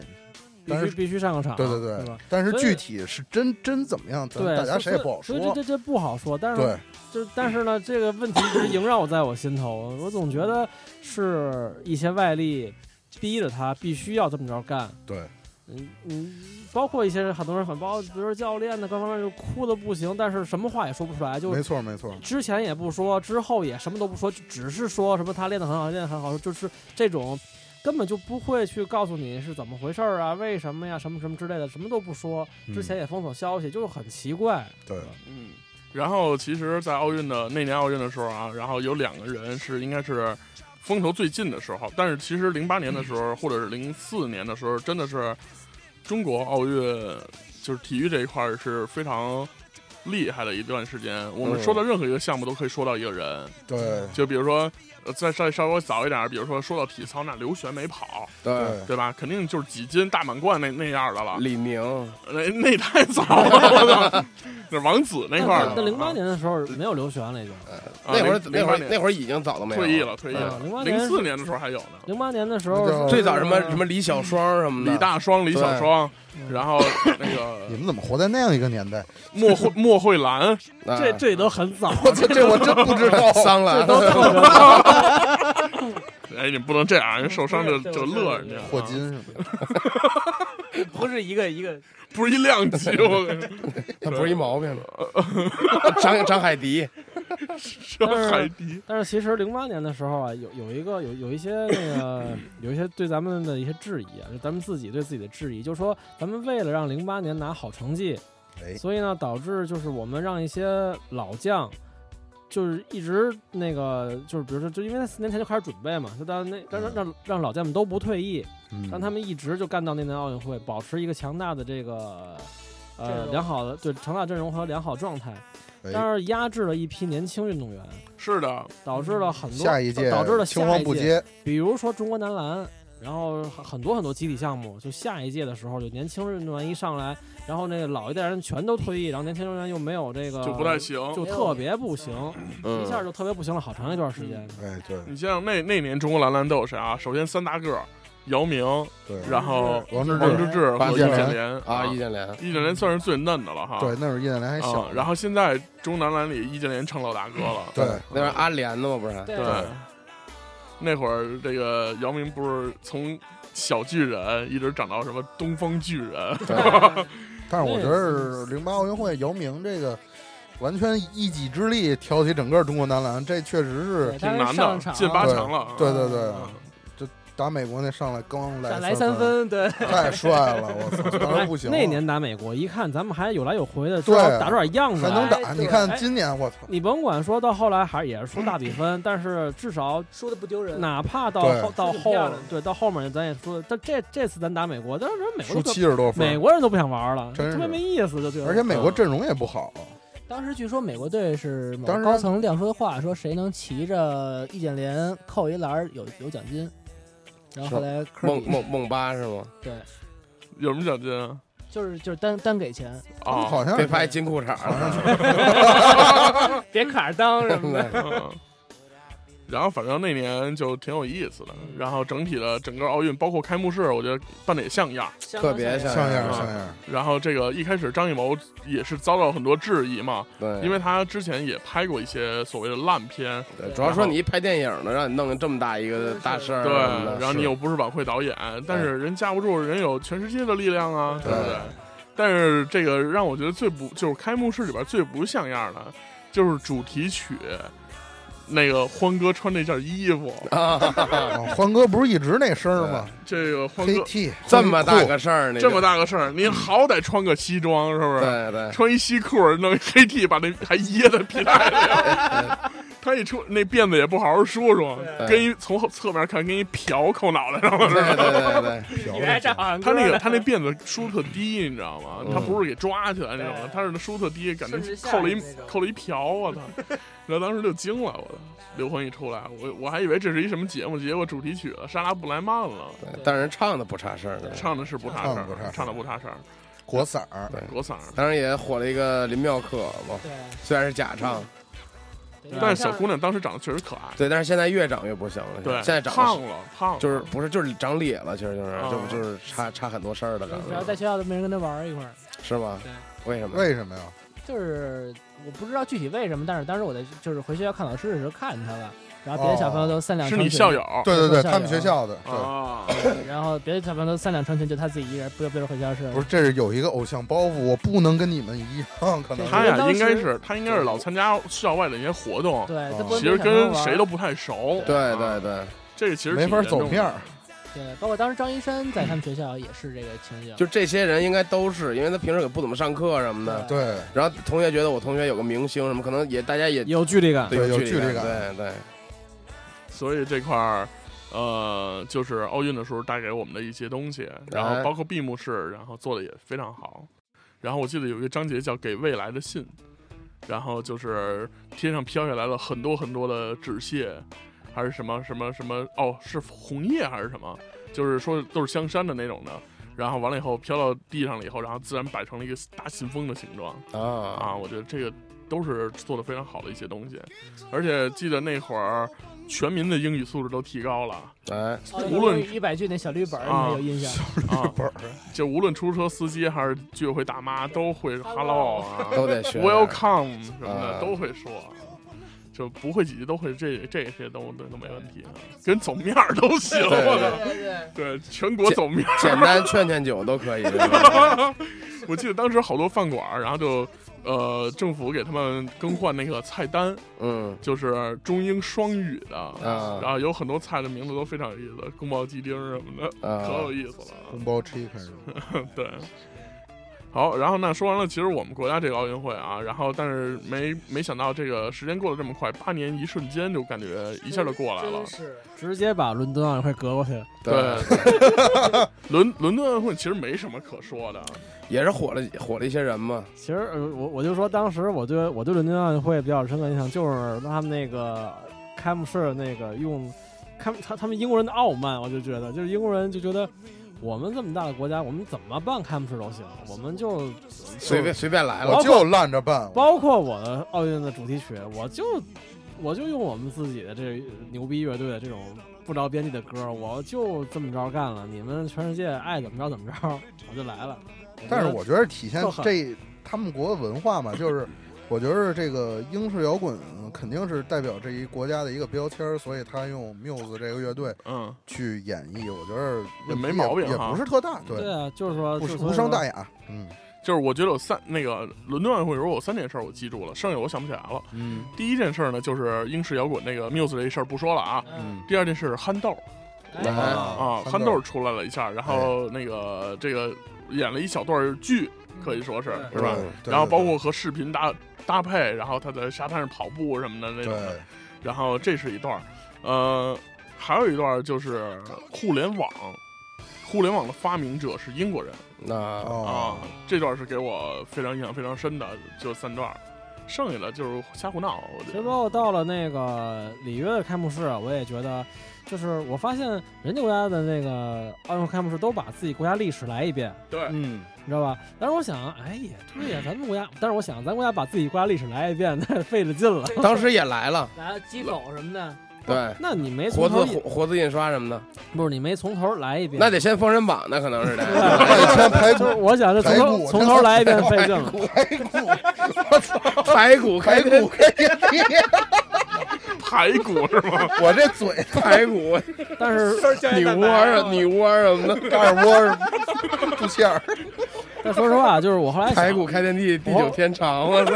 但是必须必须上个场，对对对吧？但是具体是真真怎么样，咱，大家谁也不好说。所以这这这不好说。但是对，就但是呢，这个问题一直萦绕在我心头，我总觉得是一些外力逼着他必须要这么着干。对，嗯嗯，包括一些很多人很包，比如说教练呢，各方面就哭的不行，但是什么话也说不出来，就没错没错，之前也不说，之后也什么都不说，就只是说什么他练得很好，练得很好，就是这种根本就不会去告诉你是怎么回事儿啊，为什么呀，什么什么之类的，什么都不说。之前也封锁消息，就是很奇怪。对，嗯。然后其实，在奥运的那年奥运的时候啊，然后有两个人是应该是风头最近的时候，但是其实零八年的时候，或者是零四年的时候，真的是中国奥运就是体育这一块儿是非常厉害的一段时间。我们嗯说到任何一个项目，都可以说到一个人，对就比如说。呃，再再稍微早一点儿，比如说说到体操，那刘璇没跑，对，对对吧？肯定就是几斤大满贯那那样的了。李宁，那那太早了，我操！那王子那块儿的。那零八年的时候没有刘璇了，已经。啊那会儿那会儿那会儿已经早都没有退役了，退役嗯了。零八年零四年的时候还有呢，零八年的时候，最早什么什么李小双什么的，李大双、李小双，嗯然后那个你们怎么活在那样一个年代？*laughs* 莫慧莫慧兰，啊这这都很早。我操，这我真不知道。*laughs* 桑兰，*laughs* 哎，你不能这样，人受伤就就乐人家。霍金是吗？*laughs* 不是一个一个，*laughs* 不是一量级，*laughs* 我跟你说，他不是一毛病。张张海迪，张海迪，但是其实零八年的时候啊，有有一个有有一些那个有一些对咱们的一些质疑啊，就咱们自己对自己的质疑，就是说咱们为了让零八年拿好成绩，哎，所以呢导致就是我们让一些老将。就是一直那个，就是比如说，就因为他四年前就开始准备嘛，就让那让让让让老将们都不退役，嗯。让他们一直就干到那年奥运会，保持一个强大的这个呃良好的对强大阵容和良好状态，哎。但是压制了一批年轻运动员，是的，导致了很多下一届导致了青黄不接，比如说中国男篮，然后很很多很多集体项目，就下一届的时候，就年轻运动员一上来，然后那个老一代人全都退役，然后年轻运动员又没有这个就不太行。就特别不行，嗯一下就特别不行了，好长一段时间。哎，对你像那那年中国男篮都有谁啊？首先三大个，姚明，对，然后王治王治郅，郅和易易建联啊，易建联，易建联算是最嫩的了哈。对，那时候易建联还小啊，，然后现在中男篮里易建联成老大哥了。对那是阿联的嘛，不是？对，那会儿这个姚明不是从小巨人一直长到什么东方巨人，*laughs* *laughs* 但是我觉得零八奥运会姚明这个完全一己之力挑起整个中国男篮，这确实是挺难的，进八强了。对对对。嗯打美国那上来刚来再来三分，对，太帅了，我操，*laughs* 当时不行。那年打美国，一看咱们还有来有回的，对打出点样子来。还能打，你看哎今年我操，你甭管说到后来还也是输大比分，*laughs* 但是至少输的不丢人。哪怕到后到后对到后面咱也输，但这这次咱打美国，但是美国输都七十多分，美国人都不想玩了，特别没意思，就觉得。而且美国阵容也不好，当时据说美国队是某当时高层亮出的话，说谁能骑着易建联扣一篮有有奖金。然后后来梦梦梦八是吗？对，有什么奖金啊？就是就是单单给钱，啊，好像别拍金裤衩了，*laughs* 别卡着裆什么的。*laughs* 嗯然后反正那年就挺有意思的，然后整体的整个奥运，包括开幕式，我觉得办的也像样。特别像像样啊像样。然后这个一开始张艺谋也是遭到很多质疑嘛，对，因为他之前也拍过一些所谓的烂片，对主要说你一拍电影呢，让你弄这么大一个大事儿对，然后你又不是晚会导演，但是人架不住人有全世界的力量啊，对不对？但是这个让我觉得最不就是开幕式里边最不像样的，就是主题曲。那个欢哥穿那件衣服，*laughs* 啊欢哥不是一直那身儿吗？*laughs* 这个欢哥这么大个事儿，那这么大个事儿，您好歹穿个西装是不是？对对，穿一西裤，弄一黑 T，把那还掖在皮带里。*laughs* 他一出那辫子也不好好梳梳，跟一从后侧面看跟一瓢扣脑袋上了似对的。*laughs* 他那个他那辫子梳特低，你知道吗？嗯。他不是给抓起来那种的，对。他是梳特低，感觉扣了一扣了一瓢，我操！*laughs* 然后当时就惊了，我操！刘欢一出来，我我还以为这是一什么节目，结果主题曲了，莎拉布莱曼了，对但是人唱的不差事儿，唱的是不差事儿唱的不差事儿，国嗓儿，对。国嗓儿。当然也火了一个林妙可嘛，对，虽然是假唱，对但是小姑娘当时长得确实可爱，对，但是现在越长越不行了，对，现在长胖了，胖了，就是不是就是长咧了，其实就是啊就就是差差很多事儿的感觉，在学校都没人跟他玩一块儿。是吗？为什么？为什么呀？就是我不知道具体为什么，但是当时我在就是回学校看老师的时候看见他了，*laughs* 然后别的小朋友都三两是成群，你校友对对对，他们学校的，对，啊？对然后别的小朋友都三两成群，就他自己一个人不由不由回教室。不是，这是有一个偶像包袱，我不能跟你们一样，可能他呀，应该是他应该是老参加校外的一些活动，对，他哦不其实跟谁都不太熟。对啊对对，这个其实没法走面儿。对，包括当时张一山在他们学校也是这个情景。就这些人应该都是，因为他平时也不怎么上课什么的，对，然后同学觉得我同学有个明星什么，可能也大家也有距离感。对有距距离感对对，所以这块儿，呃，就是奥运的时候带给我们的一些东西，然后包括闭幕式，然后做的也非常好。然后我记得有一个章节叫《给未来的信》，然后就是天上飘下来了很多很多的纸屑，还是什么什么什么哦，是红叶还是什么？就是说都是香山的那种的。然后完了以后飘到地上了以后，然后自然摆成了一个大信封的形状。啊啊，我觉得这个都是做的非常好的一些东西，而且记得那会儿全民的英语素质都提高了哎，哦无论一百句那小绿本儿，你有印象？啊，就无论出租车司机还是居委会大妈都会 hello 啊都得学，welcome 什么啊的都会说。就不会几句都会这这些都都都没问题啊，跟走面儿都行，对我操！对对对，全国走面儿。简单劝劝酒都可以。*laughs* 我记得当时好多饭馆，然后就呃政府给他们更换那个菜单，嗯。就是中英双语的，啊。然后有很多菜的名字都非常有意思，宫保鸡丁什么的，可啊有意思了。宫保 chicken *laughs* 对，好，然后那说完了，其实我们国家这个奥运会啊，然后但是没没想到这个时间过得这么快，八年一瞬间就感觉一下就过来了。是直接把伦敦奥运会隔过去了。对，伦伦敦奥运会其实没什么可说的，也是火了火了一些人嘛。其实呃我我就说，当时我对我对伦敦奥运会比较深刻印象，就是他们那个开幕式那个用开他他们英国人的傲慢，我就觉得就是英国人就觉得我们这么大的国家，我们怎么办开幕式都行，我们就随便随便来了我，就烂着办，包括我的奥运的主题曲，我就我就用我们自己的这牛逼乐队的这种不着边际的歌，我就这么着干了。你们全世界爱怎么着怎么着，我就来了。但是我觉得体现这他们国的文化嘛，就是我觉得这个英式摇滚肯定是代表这一国家的一个标签儿，所以他用 Muse 这个乐队嗯，去演绎，我觉得也没毛病也不是特大，对啊，就是说不就是无伤大雅，嗯就是我觉得有三那个伦敦奥运会的时候有三件事儿我记住了，剩下我想不起来了。嗯第一件事呢，就是英式摇滚那个 Muse 这一事儿不说了啊。嗯第二件事是憨豆哎啊，憨豆出来了一下，然后那个这个演了一小段剧，可以说是是吧？然后包括和视频搭搭配，然后他在沙滩上跑步什么的那种的。然后这是一段儿，呃，还有一段儿就是互联网，互联网的发明者是英国人那哦啊，这段是给我非常印象非常深的，就三段儿，剩下的就是瞎胡闹，我其实。包括到了那个里约的开幕式，我也觉得，就是我发现人家国家的那个奥运会开幕式都把自己国家历史来一遍，对，嗯你知道吧？但是我想，哎，也对呀，咱们国家，但是我想，咱国家把自己国家历史来一遍，那费了劲了。当时也来了，来了鸡狗什么的，对，那你没活从头一，字活活字印刷什么的，不是你没从头来一遍，那得先封神榜，那可能是得。*laughs* 那先排就是我想是从排骨头从头来一遍费劲了。排骨开排骨开天地，*laughs* 排骨是吗？*laughs* 我这嘴排骨，*laughs* 但是女娲啊，女娲什么的，盖尔窝肚馅儿，*laughs* 但说实话，就是我后来排骨开天地，地久天长，我操！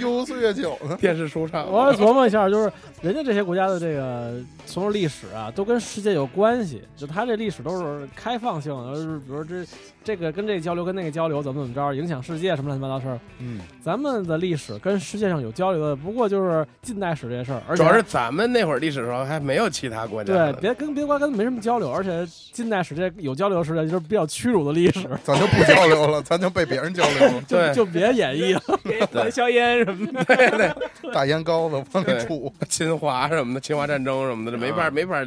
悠岁月久呢？电视出场，我还琢磨一下，就是人家这些国家的这个所有历史啊，都跟世界有关系。就他这历史都是开放性的，就是比如这这个跟这个交流，跟那个交流，怎么怎么着，影响世界什么乱七八糟事儿。嗯，咱们的历史跟世界上有交流的，不过就是近代史这些事儿，而且主要是咱们那会儿历史的时候还没有其他国家对呢，别跟别的国家跟没什么交流，而且近代史这有交流时代就是比较屈辱的历史，咱就不交流了，咱就被别人交流了。*laughs* 就对就别演绎了，给给硝烟什么的。对对，大烟膏子往里对杵，侵华什么的，侵华战争什么的，这没法啊没法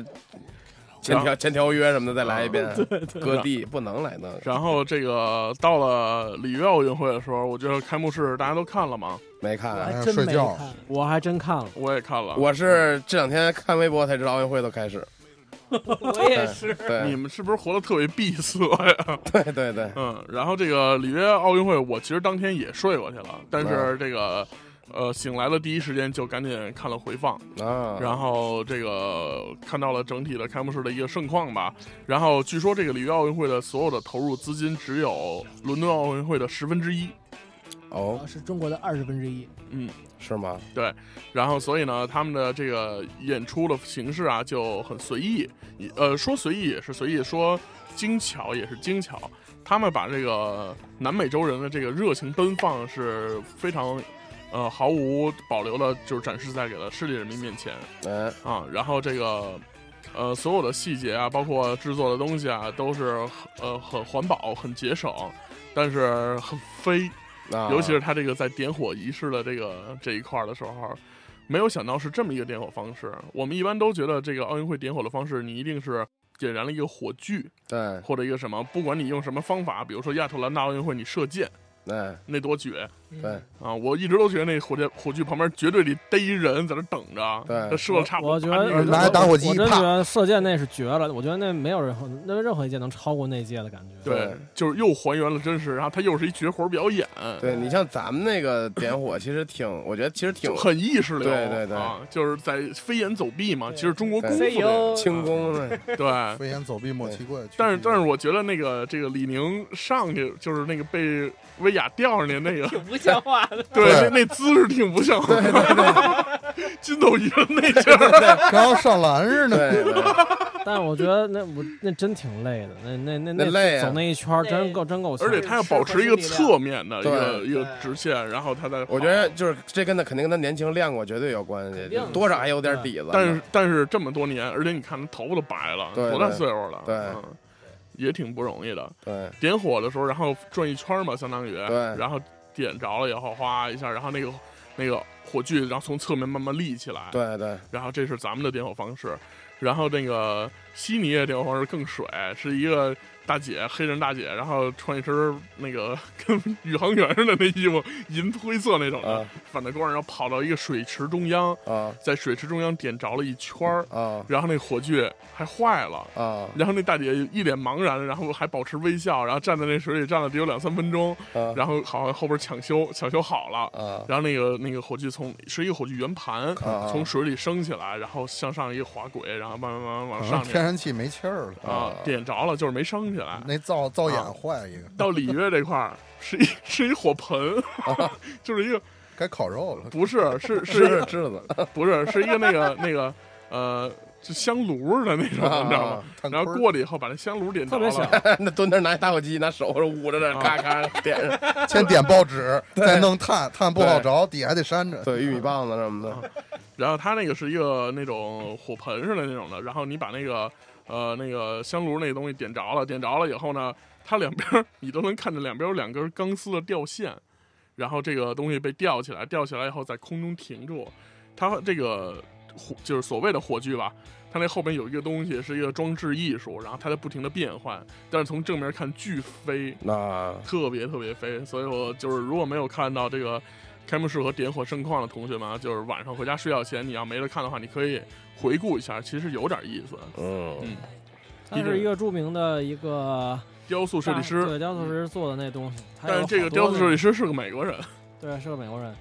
签条签条约什么的再来一遍，对对割地不能来那，然后这个到了里约奥运会的时候，我觉得开幕式大家都看了吗？没看啊。还真没睡觉看。我还真看了，我也看了。我是这两天看微博才知道奥运会都开始，*laughs* 我也是。*laughs* 你们是不是活得特别闭塞呀？*laughs* 对对对，嗯，然后这个里约奥运会，我其实当天也睡过去了，但是这个呃醒来的第一时间就赶紧看了回放，啊，然后这个看到了整体的开幕式的一个盛况吧。然后据说这个里约奥运会的所有的投入资金只有伦敦奥运会的十分之一。哦啊，是中国的二十分之一。嗯，是吗？对然后所以呢，他们的这个演出的形式啊就很随意，呃，说随意也是随意，说精巧也是精巧。他们把这个南美洲人的这个热情奔放是非常，呃，毫无保留的，就是展示在给了世界人民面前嗯，啊。然后这个，呃，所有的细节啊，包括制作的东西啊，都是呃很环保、很节省，但是很飞。啊尤其是他这个在点火仪式的这个这一块儿的时候，没有想到是这么一个点火方式。我们一般都觉得这个奥运会点火的方式，你一定是点燃了一个火炬对或者一个什么，不管你用什么方法，比如说亚特兰大奥运会你射箭对那多绝对，啊！我一直都觉得那火箭火炬旁边绝对得逮一人在那等着，对。他射的差不多。我觉得拿打火机我真觉啪。得射箭那是绝了，我觉得那没有任何那任何一届能超过那届的感觉。对，就是又还原了真实，然后他又是一绝活表演，对你像咱们那个点火，其实挺，我觉得其实挺很意识流，对对对。啊，就是在飞檐走壁嘛。其实中国功夫的，轻功，对，*laughs* 飞檐走壁莫奇怪。但是但是我觉得那个这个李宁上去就是那个被薇娅吊上去那个，挺不像话的。对，对那那姿势挺不像话的，*laughs* 筋斗云那劲儿，刚要上篮似的。对对，*laughs* 但是我觉得那我那真挺累的，那那那那累啊走那一圈真够真够。而且他要保持一个侧面的一个一个直线，然后他再我觉得就是这跟他肯定跟他年轻练过绝对有关系，多少还有点底子。但是但是这么多年，而且你看他头发都白了，多大岁数了？对嗯也挺不容易的。对。点火的时候，然后转一圈嘛，相当于，对。然后点着了以后，哗一下，然后那个那个火炬，然后从侧面慢慢立起来，对对。然后这是咱们的点火方式，然后那个悉尼的点火方式更水，是一个大姐，黑人大姐，然后穿一身那个 *laughs* 跟宇航员似的那衣服，银灰色那种的，啊反着光，然后跑到一个水池中央，啊在水池中央点着了一圈儿，啊然后那火炬还坏了。啊然后那大姐一脸茫然，然后还保持微笑，然后站在那水里站了得有两三分钟，啊然后好像后边抢修抢修好了，啊然后那个那个火炬从是一个火炬圆盘，啊从水里升起来，然后向上一个滑轨，然后慢慢慢慢往上面天然气没气儿了，啊，点着了，就是没升起来。那灶灶眼啊坏一个，到里约这块儿是一是一火盆，*laughs* 就是一个该烤肉了。不是是是是一个不是是一个那个那个呃，就香炉似的那种，啊你知道吗？然后过了以后把那香炉点着特别小了，*laughs* 那蹲那拿打火机，拿手捂着这，啊咔咔点上，*laughs* 先点报纸，再弄炭，炭不好着，底下还得扇着。对，玉米棒子什么的，然后它那个是一个那种火盆似的那种的，然后你把那个呃那个香炉那个东西点着了，点着了以后呢，它两边儿你都能看见两边有两根钢丝的吊线，然后这个东西被吊起来，吊起来以后在空中停住，它这个火就是所谓的火炬吧。它那后边有一个东西是一个装置艺术，然后它在不停的变换，但是从正面看巨飞，那特别特别飞，所以我就是如果没有看到这个开幕式和点火盛况的同学们啊，就是晚上回家睡觉前你要没得看的话，你可以回顾一下，其实有点意思。嗯嗯，他是一个著名的一个雕塑设计师，对雕塑师做的那东西。但是这个雕塑设计师是个美国人，*laughs* 对是个美国人，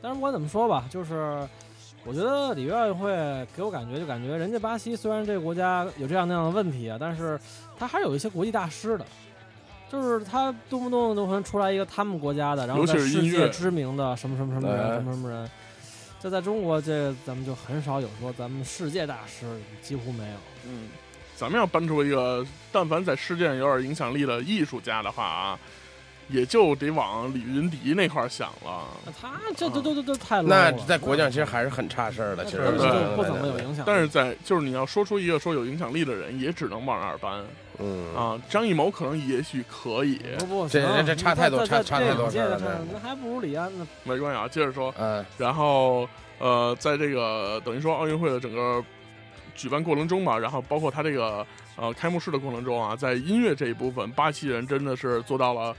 但是不管怎么说吧，就是我觉得里约奥运会给我感觉就感觉人家巴西虽然这个国家有这样那样的问题啊，但是他还是有一些国际大师的。就是他动不动就可能出来一个他们国家的，然后尤其在世是音乐界知名的什么什么什么人，哎什么什么人。这在中国，这咱们就很少有说咱们世界大师，几乎没有。嗯，咱们要搬出一个，但凡在世界上有点影响力的艺术家的话啊，也就得往李云迪那块想了。他这这都都都太那在国际上其实还是很差事儿的，其实就不怎么有影响。但是在就是你要说出一个说有影响力的人，也只能往那儿搬嗯啊。张艺谋可能也许可以，不不，这这这差太多差差太多了那还不如李安呢。没关系啊。接着说，嗯然后呃，在这个等于说奥运会的整个举办过程中吧，然后包括他这个呃开幕式的过程中啊，在音乐这一部分，巴西人真的是做到了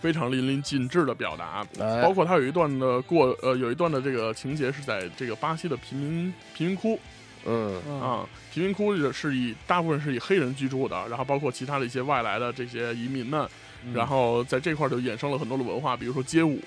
非常淋漓尽致的表达。哎包括他有一段的过呃有一段的这个情节是在这个巴西的贫民贫民窟嗯。嗯。啊，贫民窟是是以大部分是以黑人居住的，然后包括其他的一些外来的这些移民们，嗯。然后在这块儿就衍生了很多的文化，比如说街舞，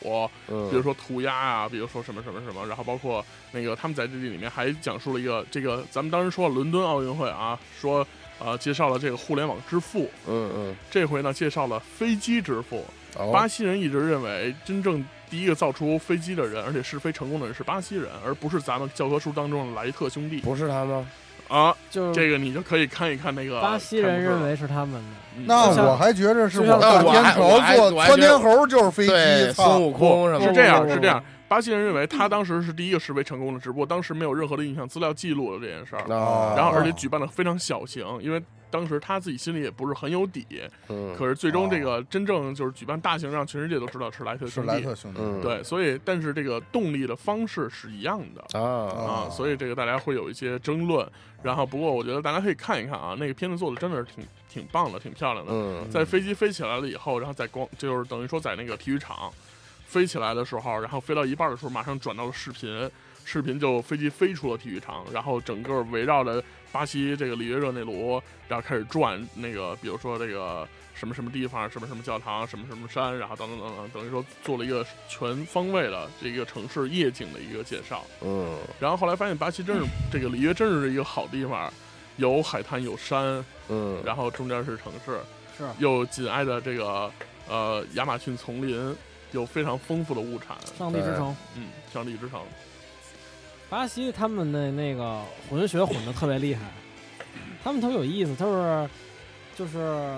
嗯，比如说涂鸦啊，比如说什么什么什么，然后包括那个他们在这里面还讲述了一个这个咱们当时说伦敦奥运会啊，说呃介绍了这个互联网之父，嗯嗯。这回呢介绍了飞机之父。哦。巴西人一直认为真正第一个造出飞机的人，而且试飞成功的人是巴西人，而不是咱们教科书当中的莱特兄弟不是他吗？啊。就是这个你就可以看一看那个巴西人认为为是他们的。那我还觉着是我大天朝做窜天猴就是飞对，机，孙！悟空什么是这样，是这样。巴西人认为他当时是第一个试飞成功的，只不过当时没有任何的影像资料记录了这件事儿。啊，然后而且举办的非常小型，因为当时他自己心里也不是很有底。嗯可是最终这个真正就是举办大型，让全世界都知道是莱特兄弟。莱特兄弟，嗯对，所以但是这个动力的方式是一样的。啊啊，所以这个大家会有一些争论。然后，不过我觉得大家可以看一看啊，那个片子做的真的是挺挺棒的，挺漂亮的。嗯在飞机飞起来了以后，然后在光就是等于说在那个体育场飞起来的时候，然后飞到一半的时候，马上转到了视频，视频就飞机飞出了体育场，然后整个围绕着巴西这个里约热内卢，然后开始转那个，比如说这个什么什么地方，什么什么教堂，什么什么山，然后等等等等，等于说做了一个全方位的这个城市夜景的一个介绍。嗯然后后来发现巴西真是这个里约真是一个好地方，有海滩有山，嗯，然后中间是城市，是又紧挨着这个呃亚马逊丛林，有非常丰富的物产，上帝之城，嗯，上帝之城，巴西他们的那个混血混的特别厉害，他们特别有意思，就是就是，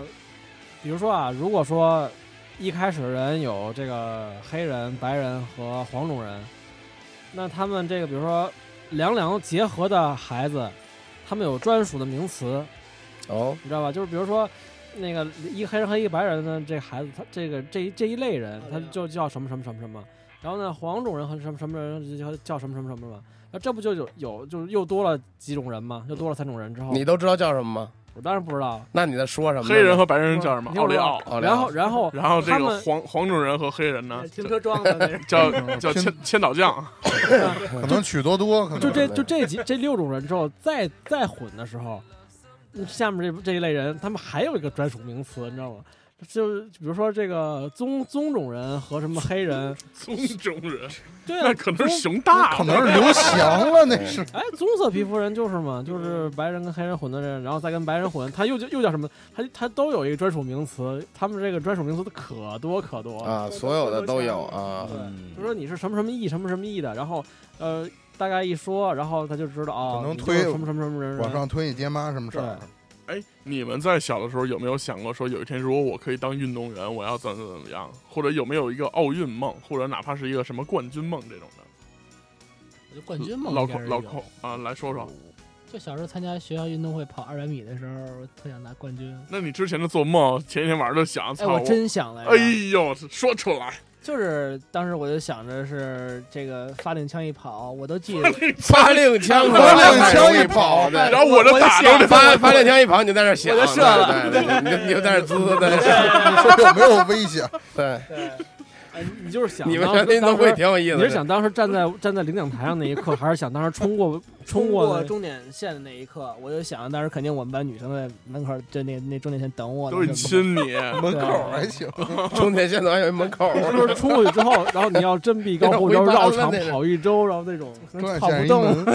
比如说啊，如果说一开始人有这个黑人、白人和黄种人，那他们这个比如说两两结合的孩子，他们有专属的名词，哦你知道吧？就是比如说，那个一黑人和一个白人的这孩子，他这个这一这一类人，他就叫什么什么什么什么。然后呢，黄种人和什么什么人叫叫什么什么什么什么。那这不就有有就是又多了几种人吗？又多了三种人之后，你都知道叫什么吗？我当然不知道。那你在说什么呢？黑人和白人叫什么？奥利奥。奥利奥然后然后然后这个们黄黄种人和黑人呢，停车装的那是 *laughs* 叫嗯叫千千岛酱，*laughs* 可能许多多，可能就这就这几这六种人之后，再再混的时候，嗯下面这这一类人，他们还有一个专属名词，你知道吗？就是比如说这个棕棕种人和什么黑人，*laughs* 棕种人，对啊，那可能是熊大，可能是刘翔了，*laughs* 那是哎，棕色皮肤人就是嘛，就是白人跟黑人混的人，然后再跟白人混，他又叫又叫什么？他他都有一个专属名词，他们这个专属名词可多可多啊，所有的都有啊。对，就说你是什么什么裔，什么什么裔的，然后呃，大概一说，然后他就知道啊，能推什么什么什么人，往上推你爹妈什么事儿。哎，你们在小的时候有没有想过说，有一天如果我可以当运动员，我要怎么怎么样？或者有没有一个奥运梦，或者哪怕是一个什么冠军梦这种的？就冠军梦老寇应该是有老寇啊，来说说。就小时候参加学校运动会跑二百米的时候，特想拿冠军。那你之前的做梦，前一天晚上就想，哎，我真想来着。哎呦，说出来，就是当时我就想着是这个发令枪一跑，我都记得。发令枪，发令枪一跑。对然后我这打着发发令枪一跑，你就在那儿想，我就射了。对，对对你就你就在那滋滋滋的。你说有没有危险？对，你就是想你们当时这运动会挺有意思的。你是想当时站在站在领奖台上那一刻，还是想当时冲过冲过终点线的那一刻，我就想当时肯定我们班女生在门口就那那终点线等我呢，都是亲你，*laughs* 门口还行，*laughs* 终点线还有一门口，就是冲过去之后，然后你要振臂高呼，*laughs* 要绕场跑一周，然后那种转跑不动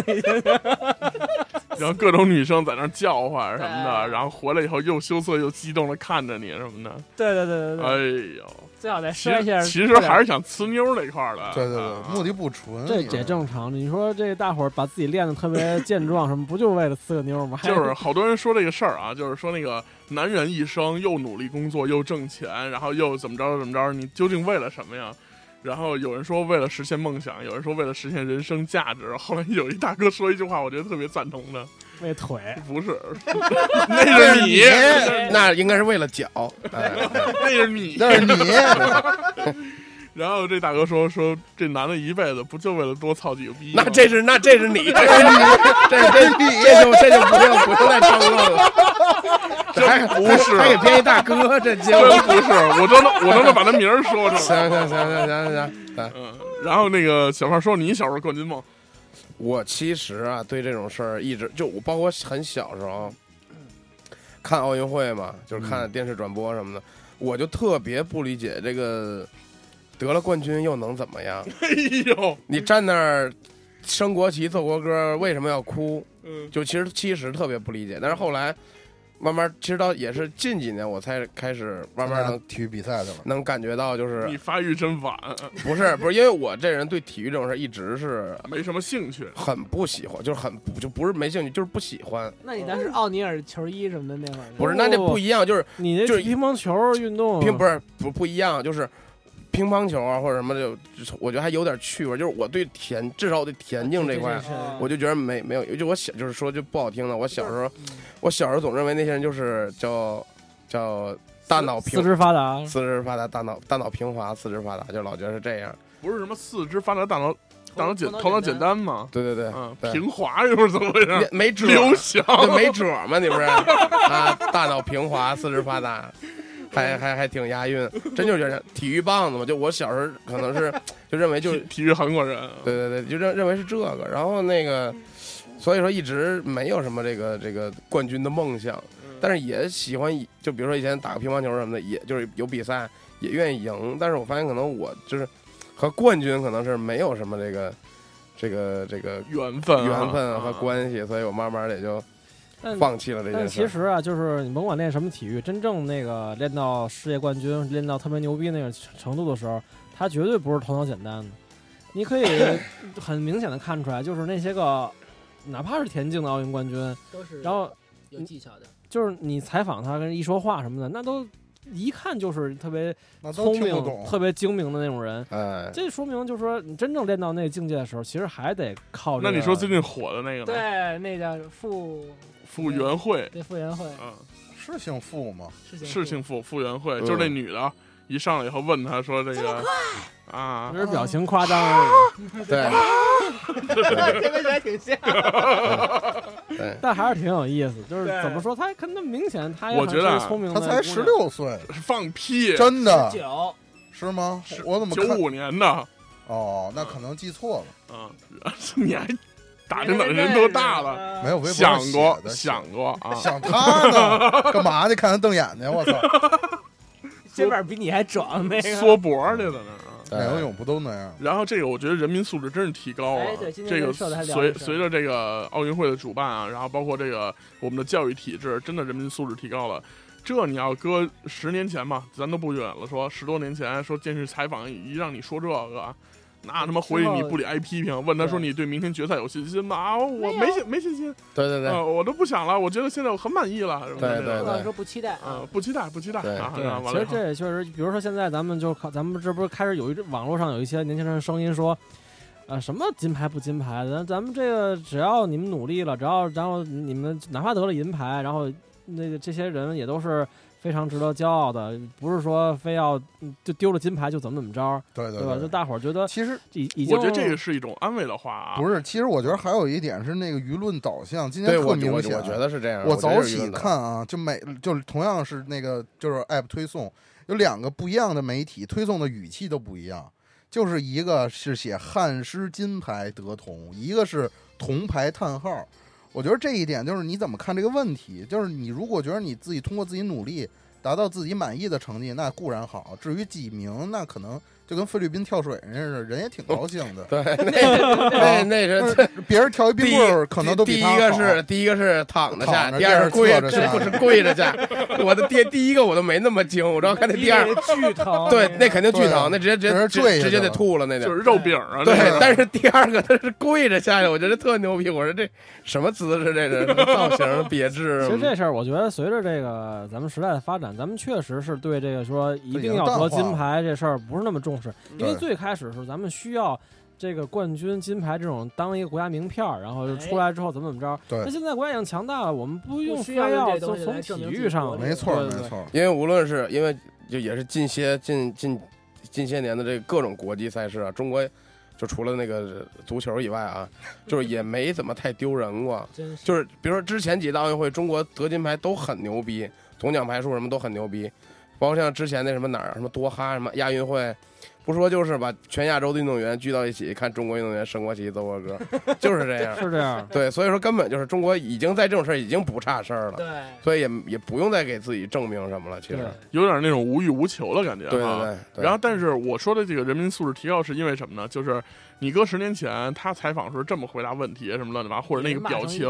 然后各种女生在那儿叫唤什么的，然后回来以后又羞涩又激动的看着你什么的，对对对对对哎，呦，最好再其摔一下。其实还是想呲妞那块儿的，对对对，啊目的不纯。这也正常。你说这大伙儿把自己练的特别健壮，什么不就为了呲个妞吗？就是好多人说这个事儿啊，就是说那个男人一生又努力工作又挣钱，然后又怎么着怎么着，你究竟为了什么呀？然后有人说为了实现梦想，有人说为了实现人生价值。后来有一大哥说一句话，我觉得特别赞同的，为腿。*laughs* 不是，*laughs* 那是你，*laughs* 那应该是为了脚。哎那是你。那是你，然后这大哥说说这男的一辈子不就为了多操几个逼？那这是那这是你，这是你，这这这就这就不用不用再争论了。这还不是还给编一大哥，这就真不是，我都能我都能把他名儿说出行来。行行行行行行。哎嗯，然后那个小胖说你小时候冠军梦，我其实啊，对这种事儿一直就我包括很小时候看奥运会嘛，就是看电视转播什么的，我就特别不理解这个得了冠军又能怎么样？*laughs* 哎呦，你站那儿升国旗、奏国歌，为什么要哭？嗯，就其实其实特别不理解，但是后来慢慢，其实到也是近几年我才开始慢慢能体育比赛去了。能感觉到，就是你发育真晚，不是 *laughs* 不是，因为我这人对体育这种事儿一直是没什么兴趣。很不喜欢，就是很不就不是没兴趣，就是不喜欢。那你当时奥尼尔球衣什么的那会儿，不是，那那不一样，就是你那就是乒乓球运动并不是不不一样，就是乒乓球啊或者什么的，我觉得还有点趣味。就是我对田，至少我对田径这块我就觉得没没有，就我小就是说句不好听的，我小时候嗯我小时候总认为那些人就是叫叫大脑平四肢发达，四肢发达，大脑大脑平滑，四肢发达，就老觉得是这样。不是什么四肢发达，大脑大脑简头脑简简单吗？对对对，嗯，平滑又是怎么回事？没没褶，刘翔，没辙吗？你不是 *laughs* 啊？大脑平滑，四肢发达，还还还挺押韵，真就觉得体育棒子嘛。就我小时候可能是就认为就是体体育韩国人，对对对，就认认为是这个，然后那个，所以说一直没有什么这个这个冠军的梦想，但是也喜欢，就比如说以前打个乒乓球什么的，也就是有比赛也愿意赢，但是我发现可能我就是和冠军可能是没有什么这个这个这个缘分啊，缘分和啊关系，所以我慢慢的也就但放弃了这但件事。其实啊，就是你甭管练什么体育，真正那个练到世界冠军、练到特别牛逼那个程度的时候，他绝对不是头脑简单的。你可以 *laughs* 很明显的看出来，就是那些个，哪怕是田径的奥运冠军，都是然后有技巧的。就是你采访他跟一说话什么的，那都一看就是特别聪明。特别精明的那种人。哎，这说明就是说，你真正练到那个境界的时候，其实还得靠、这个。那你说最近火的那个呢？对，那叫傅傅园慧，对傅园慧嗯，是姓傅吗？是姓是姓傅，傅园慧，嗯。就是那女的，一上来以后问他说这个啊。就，是表情夸张 *laughs* 而已，对。跟他还挺像。对，但还是挺有意思。就是怎么说，他看那明显他也我觉得啊很是聪明的，他才十六岁，放屁，真的？九。是吗？我怎么？九五年的，哦，那可能记错了，嗯，*laughs* 你还打听打听人都大了？没有微博想过想过啊，想他呢，干嘛去？看他瞪眼睛，我操！*laughs* 肩膀比你还壮那个。缩脖儿去了那儿啊。游泳不都那样？然后这个我觉得人民素质真是提高了。这个随随着这个奥运会的主办啊，然后包括这个我们的教育体制，真的人民素质提高了。这你要搁十年前吧，咱都不远了，说十多年前说电视采访一让你说这个。那他妈回你不理挨批评，问他说你对明天决赛有信心吗？啊，我没信没信心，对对对。呃，我都不想了，我觉得现在我很满意了，对对对。说不期待啊。啊，，不期待，不期待对其实这也确实，比如说现在咱们就靠咱们这不是开始有一网络上有一些年轻人的声音说，呃，什么金牌不金牌的，咱们这个只要你们努力了，只要然后你们哪怕得了银牌，然后那个这些人也都是非常值得骄傲的，不是说非要嗯就丢了金牌就怎么怎么着，对对对吧？就大伙儿觉得其实已已经我觉得这个是一种安慰的话啊。不是，其实我觉得还有一点是那个舆论导向，今天特明显。我我觉得是这样。我早起看啊，就每就是同样是那个就是 app 推送，有两个不一样的媒体推送的语气都不一样，就是一个是写汉诗金牌得铜，一个是铜牌叹号。我觉得这一点就是你怎么看这个问题，就是你如果觉得你自己通过自己努力达到自己满意的成绩，那固然好；至于几名，那可能就跟菲律宾跳水似的，人也挺高兴的。*laughs* 对，*laughs* *laughs* 那那那是别人跳一冰棍儿，可能都第一个是第一个是躺着下，第二是跪着下不是跪着下。我的第第一个我都没那么惊，我知道看那第二，巨疼，对，那肯定巨疼，那直接直接直直接得吐了那点。就是肉饼啊，对，但是第二个他是跪着下去，我觉得特牛逼。我说这什么姿势？这是什么造型别致？其实这事儿，我觉得随着这个咱们时代的发展，咱们确实是对这个说一定要得金牌这事儿不是那么重视，因为最开始的时候咱们需要这个冠军金牌这种当一个国家名片儿，然后就出来之后怎么怎么着。对那现在国家已经强大了，我们不用需要用非要从体育上，没错没错，因为无论是因为就也是近些近近近些年的这个各种国际赛事啊，中国就除了那个足球以外啊，就是也没怎么太丢人过。就是比如说之前几届奥运会，中国得金牌都很牛逼，总奖牌数什么都很牛逼，包括像之前那什么哪儿什么多哈什么亚运会。不说就是把全亚洲的运动员聚到一起，看中国运动员升国旗、奏国歌，*laughs* 就是这样。是这样。对，所以说根本就是中国已经在这种事儿已经不差事儿了，对，所以也也不用再给自己证明什么了。其实，有点那种无欲无求的感觉。对对对对。然后，但是我说的这个人民素质提高是因为什么呢？就是你搁十年前，他采访时候这么回答问题，什么乱七八糟，或者那个表情、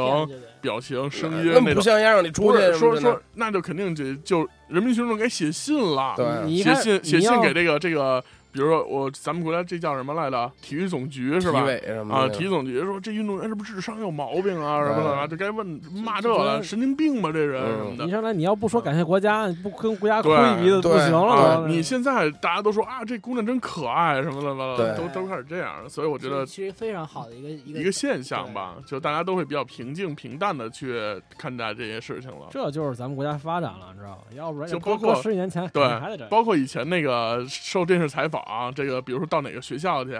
表情、声音那不像样儿，你出去说说那就肯定就就人民群众该写信了，对写信写信给这个这个，比如说我咱们国家这叫什么来着？体育总局是吧体？委什么啊，体育总局说这运动员是不是智商有毛病啊？什么的，就该问骂这神经病吧，这人嗯什么的你。上来你要不说感谢国家，不跟国家对亏一鼻子不行了你现在大家都说啊，这姑娘真可爱什么的了，都都开始这样，所以我觉得其实非常好的一个一个一个现象吧，就大家都会比较平静平淡的去看待这些事情了。这就是咱们国家发展了，你知道吗？要不然就包括十几年前，对。包括以前那个受电视采访，这个比如说到哪个学校去，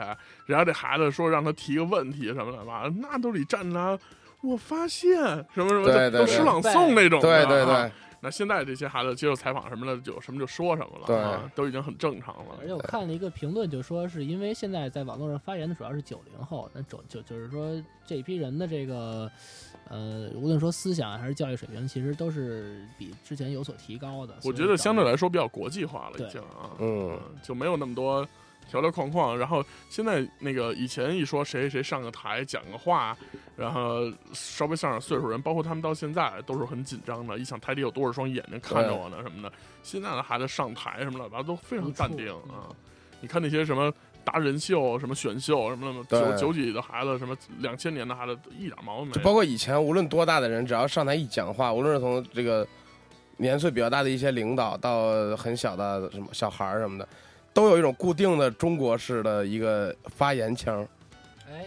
然后这孩子说让他提个问题什么的吧，那都得站着。我发现什么什么对对对都诗朗诵那种的，对对啊对，那现在这些孩子接受采访什么的，就什么就说什么了，对啊，都已经很正常了。而且我看了一个评论，就说是因为现在在网络上发言的主要是九零后，那九就就是说这一批人的这个呃，无论说思想还是教育水平，其实都是比之前有所提高的。我觉得相对来说比较国际化了，已经啊，嗯，就没有那么多条条框框。然后现在那个以前一说谁谁上个台讲个话，然后稍微上点岁数人，包括他们到现在都是很紧张的，一想台底有多少双眼睛看着我呢什么的。现在的孩子上台什么的，都非常淡定啊。你看那些什么。达人秀、什么选秀、什么什么九九几的孩子，什么两千年的孩子，一点毛病没有。就包括以前无论多大的人，只要上台一讲话，无论是从这个年岁比较大的一些领导到很小的什么小孩儿什么的，都有一种固定的中国式的一个发言腔，哎，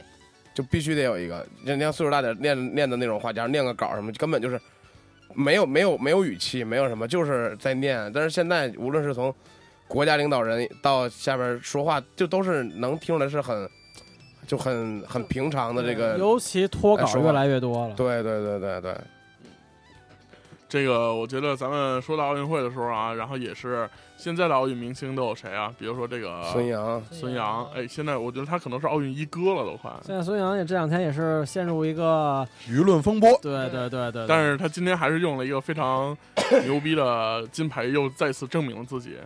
就必须得有一个。人家岁数大点念念的那种话，假如念个稿什么，根本就是没有没有没有语气，没有什么，就是在念。但是现在无论是从国家领导人到下边说话，就都是能听出来是很就很很平常的这个。尤其脱稿越来越多了。对对对对对，这个我觉得咱们说到奥运会的时候啊，然后也是现在的奥运明星都有谁啊？比如说这个孙杨，孙杨，哎，现在我觉得他可能是奥运一哥了都快。现在孙杨也这两天也是陷入一个，舆论风波，对对对对，但是他今天还是用了一个非常牛逼的金牌，又再次证明了自己。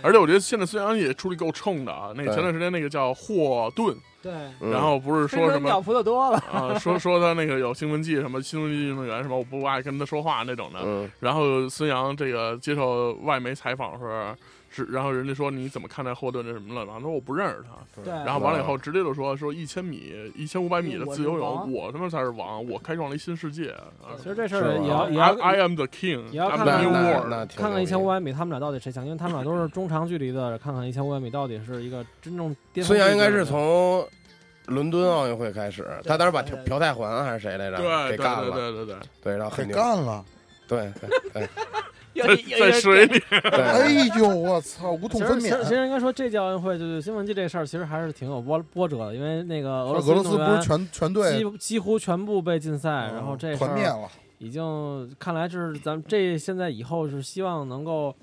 而且我觉得现在孙杨也出力够冲的啊。那个前段时间那个叫霍顿，对，嗯。然后不是说什么鸟扑的多了，啊，说 *laughs* 说他那个有兴奋剂，什么兴奋剂运动员什么，我不爱跟他说话那种的。嗯，然后孙杨这个接受外媒采访的时候，是然后人家说你怎么看待霍顿这什么了？然后说我不认识他。对，然后完了以后，直接就说说一千米、一千五百米的自由泳，我他妈才是王，我开创了一新世界。啊其实这事儿也要也 I 要 I am the king，也要 I'm 看 the 看 new 那 world。那挺看看一千五百米他们俩到底谁强，因为他们俩都是中长距离的，看看一千五百米到底是一个真正巅峰孙杨应该是从伦敦奥运会开始，他当时把对对朴泰桓还是谁来着对对对给干了，对对对，对，然后给很牛，干了。对对对在在水里，对，哎呦，我操，无痛分娩其实其。实应该说这届奥运会就是兴奋剂这事儿，其实还是挺有波波折的，因为那个俄罗斯俄罗斯不是全全队几几乎全部被禁赛，然后这事儿团灭了，已经看来是咱们这现在以后是希望能够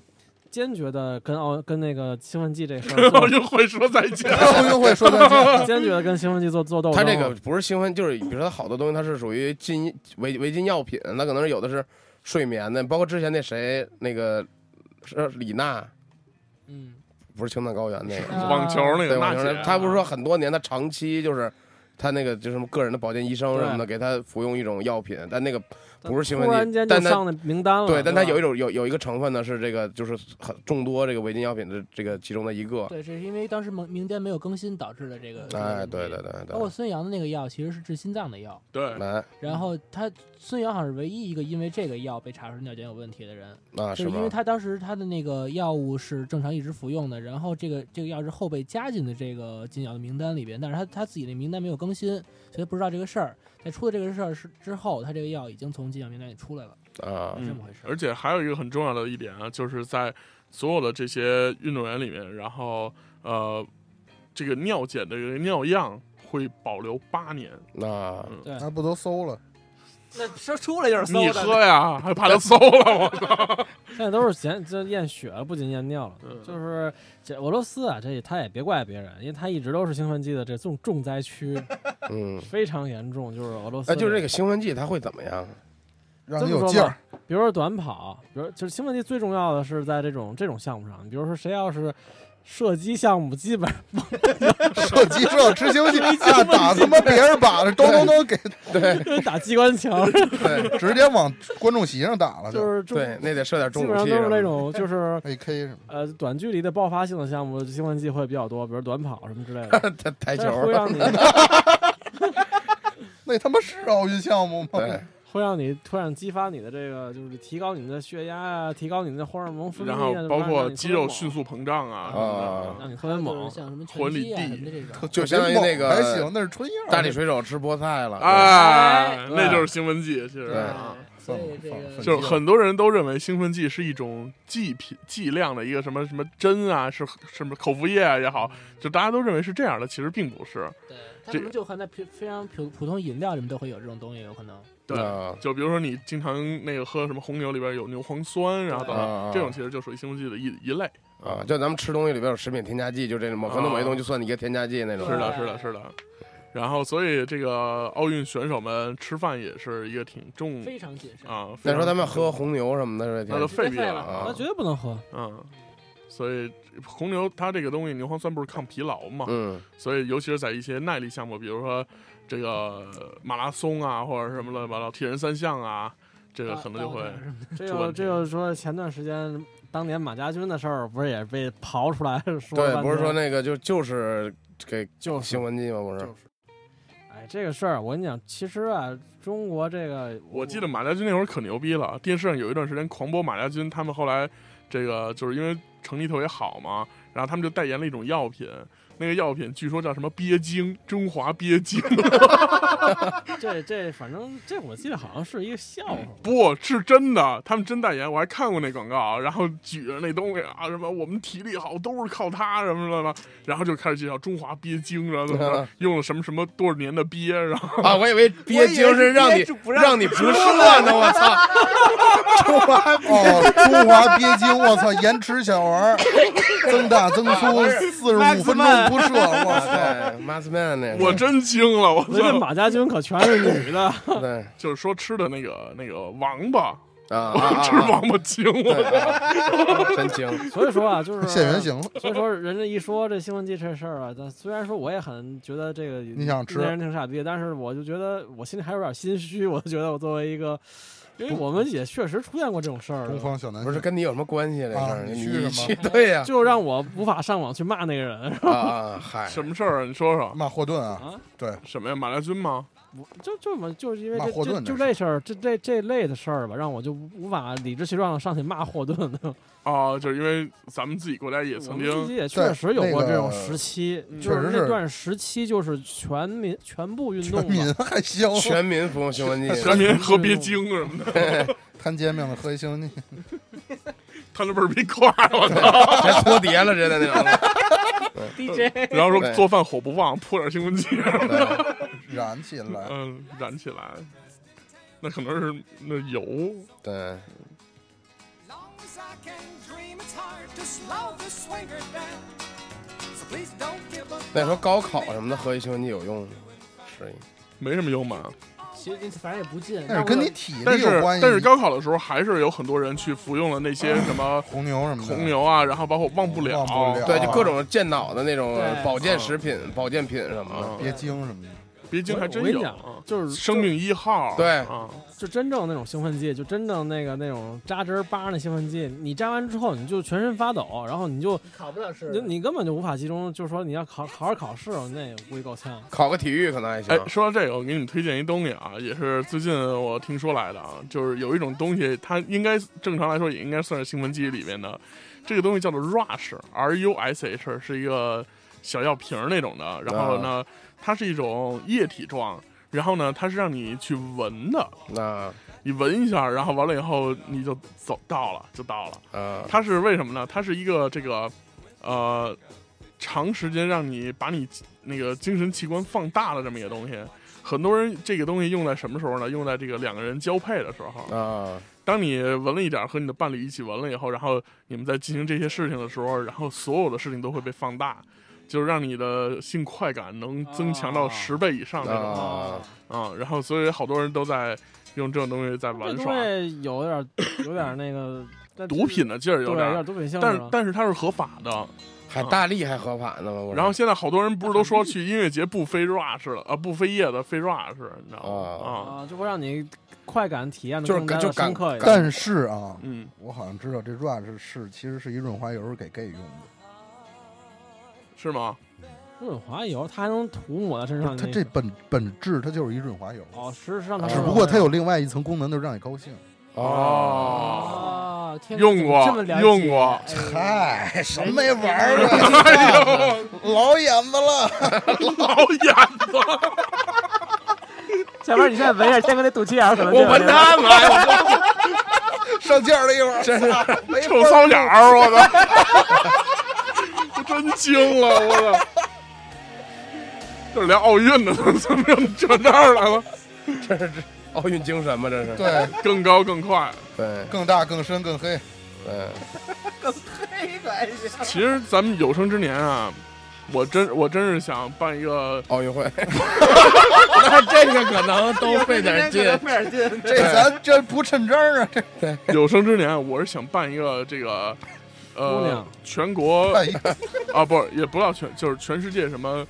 坚决的跟奥跟那个兴奋剂这事儿 *laughs* 奥运会说再见。*laughs* 奥运会说再见。*laughs* 坚决的跟兴奋剂做做斗争。他这个不是兴奋，就是比如说他好多东西，它是属于禁违违禁药品，那可能是有的是睡眠的，包括之前那谁那个是李娜，嗯，不是青藏高原那个，啊网球那个对，网球他不是说很多年，他长期就是他那个就什么个人的保健医生什么的，给他服用一种药品，但那个不是兴奋剂突然间就但它上了名单了。对，但它有一种有有一个成分呢是这个就是很众多这个违禁药品的这个其中的一个。对，这是因为当时名名单没有更新导致的这个。这个哎，对对对对包括，孙杨的那个药其实是治心脏的药，对，来然后他孙杨好像是唯一一个因为这个药被查出尿检有问题的人，啊就是是因为？他当时他的那个药物是正常一直服用的，然后这个这个药是后被加进的这个禁药的名单里边，但是他他自己那名单没有更新，所以不知道这个事儿。在出了这个事儿是之后，他这个药已经从禁药名单里出来了，啊是这么回事儿。而且还有一个很重要的一点啊，就是在所有的这些运动员里面，然后呃，这个尿检的这个尿样会保留八年。那对，那不都搜了？那说出来就是你喝呀，还怕他馊了？我操！现在都是检这验血了，不仅验尿了。嗯就是这俄罗斯啊，这他也别怪别人，因为他一直都是兴奋剂的这重重灾区，嗯，非常严重。就是俄罗斯，哎，就是这个兴奋剂它会怎么样？让你有劲儿。比如说短跑，比如就是兴奋剂最重要的是在这种这种项目上，比如说谁要是射击项目，基本上 *laughs* 射击射执行器，啊，打他妈别人靶子，咚咚咚给对。打机关枪，对直接往观众席上打了，就。是对，那得射点重基武器什么的。本上都是那种就是。AK 什么呃，短距离的爆发性的项目，兴奋剂会比较多，比如短跑什么之类的，*laughs* 台台球。会让你 *laughs* 那他妈是奥运项目吗？对，会让你突然激发你的这个，就是提高你的血压啊，提高你的荷尔蒙分泌然啊，后包括肌肉迅迅速膨胀啊，啊让你特别就是猛。像什么混里拳击啊地。就相当于那个还行，那是春药。大力水手吃菠菜了。哎，那就是兴奋剂，其实对啊。所以就是很多人都认为兴奋剂是一种剂品剂量的一个什么什么针啊，是什么口服液啊也好，就大家都认为是这样的，其实并不是。对，它这可能就含在非非常普普通饮料里面都会有这种东西，有可能。对，啊就比如说你经常那个喝什么红牛里边有牛磺酸，然后等啊等，这种其实就属于兴奋剂的一一类。啊，就咱们吃东西里边有食品添加剂，就这种某很多某些东西就算你一个添加剂那种。是的，是的，是的。然后，所以这个奥运选手们吃饭也是一个挺重非常谨慎。啊。那时候他们喝红牛什么的，是那都挺废毙了啊那绝对不能喝。嗯。所以红牛它这个东西牛磺酸不是抗疲劳嘛？嗯所以尤其是在一些耐力项目，比如说这个马拉松啊，或者什么乱七八糟铁人三项啊，这个可能就会这就出问题。这个说前段时间当年马家军的事儿，不是也被刨出来 *laughs* 说了对，不是说那个就就是给就是兴奋剂吗？不是？就是，哎，这个事儿我跟你讲，其实啊，中国这个我记得马家军那会儿可牛逼了，电视上有一段时间狂播马家军，他们后来这个就是因为成绩特别好嘛，然后他们就代言了一种药品，那个药品据说叫什么鳖精，中华鳖精，*laughs* 这这反正这我记得好像是一个笑话。不是真的，他们真代言，我还看过那广告，然后举着那东西啊，什么我们体力好都是靠它什么的嘛，然后就开始介绍中华鳖精，然后怎么 *laughs* 用了什么什么多少年的鳖，然后啊，我以为鳖精是让你让你不射呢，我操！*laughs* 中华哦，中华鳖精，我操，延迟小儿，增大增粗，四十五分钟不射，我操！对 m a s man 那个我真惊了，我我觉得！马家军可全是女的，*laughs* 对就是说吃的那个那个王八，啊 *laughs* 吃王八精，对我啊真精 *laughs* 所以说啊，就是现原形了，所以说，人家一说这兴奋剂这事儿啊，但虽然说我也很觉得这个你想吃那人挺傻逼，但是我就觉得我心里还有点心虚。我就觉得我作为一个，因为我们也确实出现过这种事儿，东方小男孩不是跟你有什么关系？这事啊儿你去去什么 *laughs* 对呀就让我无法上网去骂那个人。啊啊嗨，什么事儿啊？你说说骂霍顿啊，啊，对，什么呀？马来军吗？我就就么就是因为这就就这事儿，这这这类的事儿吧，让我就无无法理直气壮的上去骂霍顿的。哦，*laughs* 就是因为咱们自己国家也曾经也确实有过这种时期，嗯就是确实是那段时期就是全民全部运动全民。还行，全民服用兴奋剂，全民喝鳖精什么的，*laughs* 摊煎饼的喝一兴奋剂，他那倍儿逼快，我操！*laughs* 还搓碟了，真的那种。DJ 然后说做饭火不旺，泼点兴奋剂，对燃起来，嗯，燃起来。那可能是那油，对，long as I can dream, it's hard to slow the swinger down. So please don't give up. 那时候高考什么的喝一兴奋剂有用吗？是一没什么用吧？其实反正也不近。但是跟你体但是力有关系。但是高考的时候，还是有很多人去服用了那些什么红牛什么的，红牛啊，然后包括忘不了，忘不了对，就各种健脑的那种对保健食品、保健品什么的。啊，鳖精什么的。别经还真有我跟你讲啊，就是生命一号，对啊，就真正那种兴奋剂，就真正那个那种扎针儿扒那兴奋剂，你扎完之后你就全身发抖，然后你就考不了试你你根本就无法集中，就是说你要考好好考试，那也估计够呛。考个体育可能还行哎，。说到这个，我给你们推荐一东西啊，也是最近我听说来的啊，就是有一种东西，它应该正常来说也应该算是兴奋剂里面的，这个东西叫做 Rush，R U S H，是一个小药瓶儿那种的，然后呢，它是一种液体状，然后呢，它是让你去闻的，那你闻一下，然后完了以后你就走到了，就到了。啊，它是为什么呢？它是一个这个呃长时间让你把你那个精神器官放大的这么一个东西。很多人这个东西用在什么时候呢？用在这个两个人交配的时候。啊，当你闻了一点，和你的伴侣一起闻了以后，然后你们在进行这些事情的时候，然后所有的事情都会被放大，就是让你的性快感能增强到啊十倍以上那种啊啊、然后所以好多人都在用这种东西在玩耍，东西有点有点那个 *coughs* 毒品的劲儿，有点儿有点，毒品性质但是。但是它是合法的。还大力还合法呢吗？不是然后现在好多人不是都说去音乐节不飞 rush 了啊，不飞叶子飞 rush，你知道吗？啊，啊，就会让你快感体验的就是更加就感刻一点。但是啊，嗯，我好像知道这 Rush 是其实是一润滑油，给 gay 用的。是吗？润滑油它还能涂抹在身上，那它这本本质它就是一润滑油，哦，实际上它啊只不过它有另外一层功能，就是让你高兴。哦，用过用过。哎嗨，什么没玩儿啊？*laughs* 老眼子了，*laughs* 老眼子，小妹，你现在闻一下天哥那肚脐眼儿，可能我闻他妈呀！上劲儿了一会儿，臭骚眼儿，我操！我真惊了，我操！这连奥运的都怎么整这儿来了？这是这奥运精神吗？这是对，更高更快。对更大、更深、更黑。对，更黑个其实咱们有生之年啊，我真我真是想办一个奥运会，*laughs* 那这个可能都费点劲。费点劲。这咱这不趁真儿啊！这对有生之年，我是想办一个这个姑呃全国哎啊，不是也不要全，就是全世界什么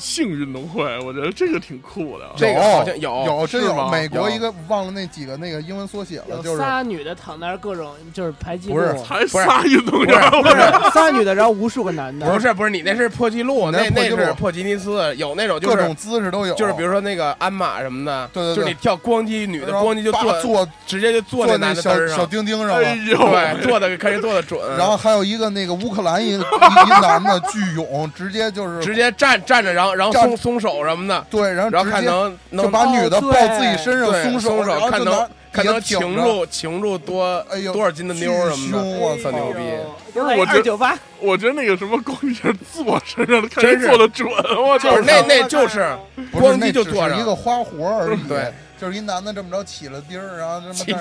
性运动会，我觉得这个挺酷的。这个好像有有真有，美国一个忘了那几个那个英文缩写了，就是仨女的躺那儿，各种就是排记录，不是还仨运动员，不是仨女的，然后无数个男的，不是不是，你那是破纪录，那那那是破吉尼斯，有那种就是各种姿势都有，就是比如说那个鞍马什么的，对对对就是你跳光机，女的然后光机就坐坐直接就坐那男的小小钉钉上哎了。对，坐的看谁坐的准，然后还有一个那个乌克兰一一一男的巨勇，直接就是直接站站着，然后然后松松手什么的，对，然后然后看能能把女的哦抱自己身上松松手然后看能看能擒住擒住多哎呦多少斤的妞什么巨凶我，操牛逼。不是我觉二九八，我觉得那个什么光机是坐身上的，看谁真是坐的准，我操！就是那那就是光那就坐上，是一个花活而已，对，就是一男的这么着起了钉儿，然后这起么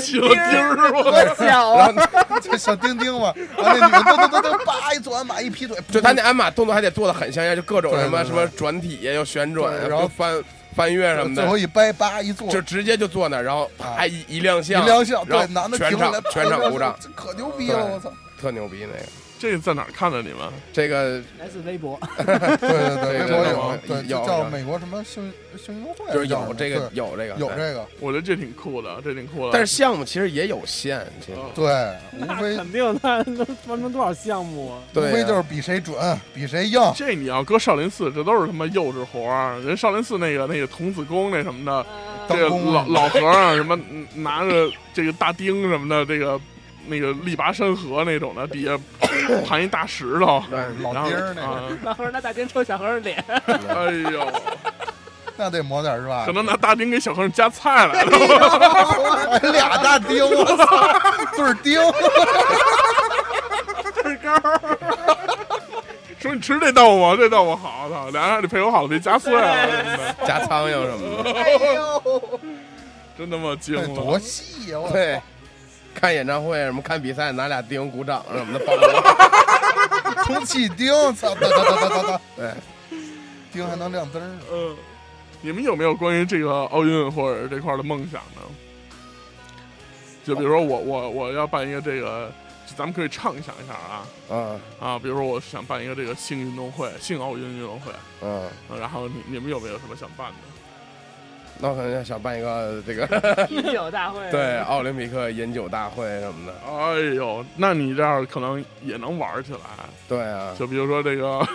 起了钉儿，我操！小然后 *laughs* 就小钉钉嘛，然后那女的噔噔噔噔，叭一左鞍马一劈腿，就他那鞍马动作还得做的很像样，就各种什么什么转体呀，又旋转呀，然后又翻翻越什么的最后，一掰，叭一坐，就直接就坐那儿，然后啪一一亮相一，亮相，对，男的全场全场 *laughs* 鼓掌，这可牛逼了，我操！特牛逼那个。这个在哪儿看的你们？这个来自微博，*laughs* 对对对，微博有，对，有叫美国什么性性运会，就是有这个有这个有这个，我觉得这挺酷的，这挺酷的。但是项目其实也有限，对，无那非肯定，那能完成多少项目啊？无对呀非就是比谁准，比谁硬。这你要搁少林寺，这都是他妈幼稚活儿。人少林寺那个那个童子功那什么的，这个老老和尚什么嗯拿着这个大钉什么的，这个那个力拔山河那种的，底下 *coughs* 盘一大石头，对老丁儿那个，啊，*laughs* 老和尚拿大钉抽小和尚脸，*laughs* 哎呦，*laughs* 那得抹点是吧可？能拿大丁给小和尚夹菜来了。还俩大钉，我操，对儿钉，说你吃这豆腐吗？这豆腐好，操，俩人还得配合好了，别夹碎了什么的，加苍蝇什么的。真他妈惊这多了。细呀！我操对，看演唱会什么看比赛拿俩钉鼓掌什么的，包括充 *laughs* 气钉，操，哒哒哒哒哒哒，对，钉还能亮灯儿。呢。嗯，你们有没有关于这个奥运或者这块的梦想呢？就比如说我我我要办一个这个，咱们可以畅想一下啊。嗯。啊，比如说我想办一个这个性运动会，性奥运运动会，嗯，呃然后你你们有没有什么想办的？那我可能要想办一个这个 *laughs* 饮酒大会，对奥林匹克饮酒大会什么的。哎呦，那你这样可能也能玩起来，对啊，就比如说这个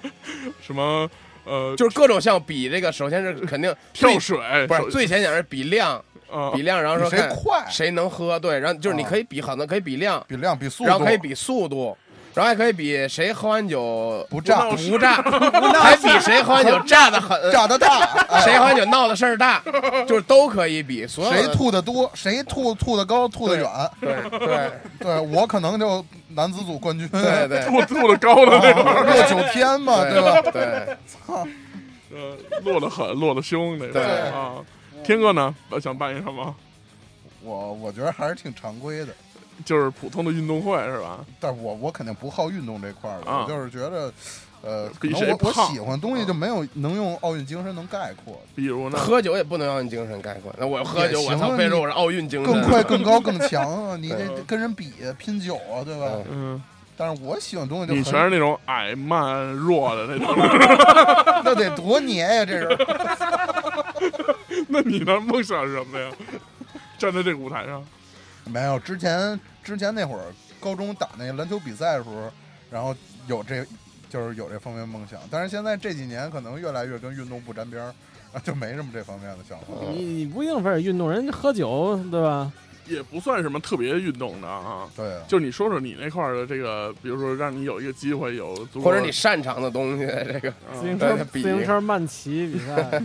*laughs* 什么呃，就是各种像比这个，首先是肯定 *laughs* 跳水，不是最浅显是比量，啊比量，然后说谁看快谁能喝，对，然后就是你啊可以比很多，可以比量，比量比速度，然后可以比速度，然后还可以比谁喝完酒不炸。不炸，*laughs* 还比谁喝完酒炸的狠，炸得大，*laughs* 哎。谁喝完酒闹的事儿大，就是都可以比，所有的谁吐的多，谁吐吐的高，吐的远。对对。对我可能就男子组冠军，对对。吐吐的高的那种，啊 *laughs* 落九天嘛，对吧？对，呃，落的狠，落的凶那种。对。啊。天哥呢，想办一什么？我我觉得还是挺常规的，就是普通的运动会是吧？但我我肯定不好运动这块儿的，啊我就是觉得，呃，可能我我喜欢东西就没有能用奥运精神能概括的，比如呢？喝酒也不能让你精神概括。那我喝酒，我操，非说我是奥运精神，更快、更高、更强啊！你对 *laughs* 这跟人比拼酒啊，对吧？嗯嗯，但是我喜欢东西就你全是那种矮慢弱的那种，*laughs* 那得多黏呀！这是 *laughs* 那你的梦想是什么呀？站在这个舞台上，没有之前之前那会儿高中打那篮球比赛的时候，然后有这就是有这方面梦想，但是现在这几年可能越来越跟运动不沾边儿，*laughs* 就没什么这方面的想法。你你不一定非得运动，人家喝酒对吧？也不算什么特别运动的啊。对啊，就你说说你那块儿的这个，比如说让你有一个机会有足或者你擅长的东西，*laughs* 这个啊自行车自行车慢骑比赛，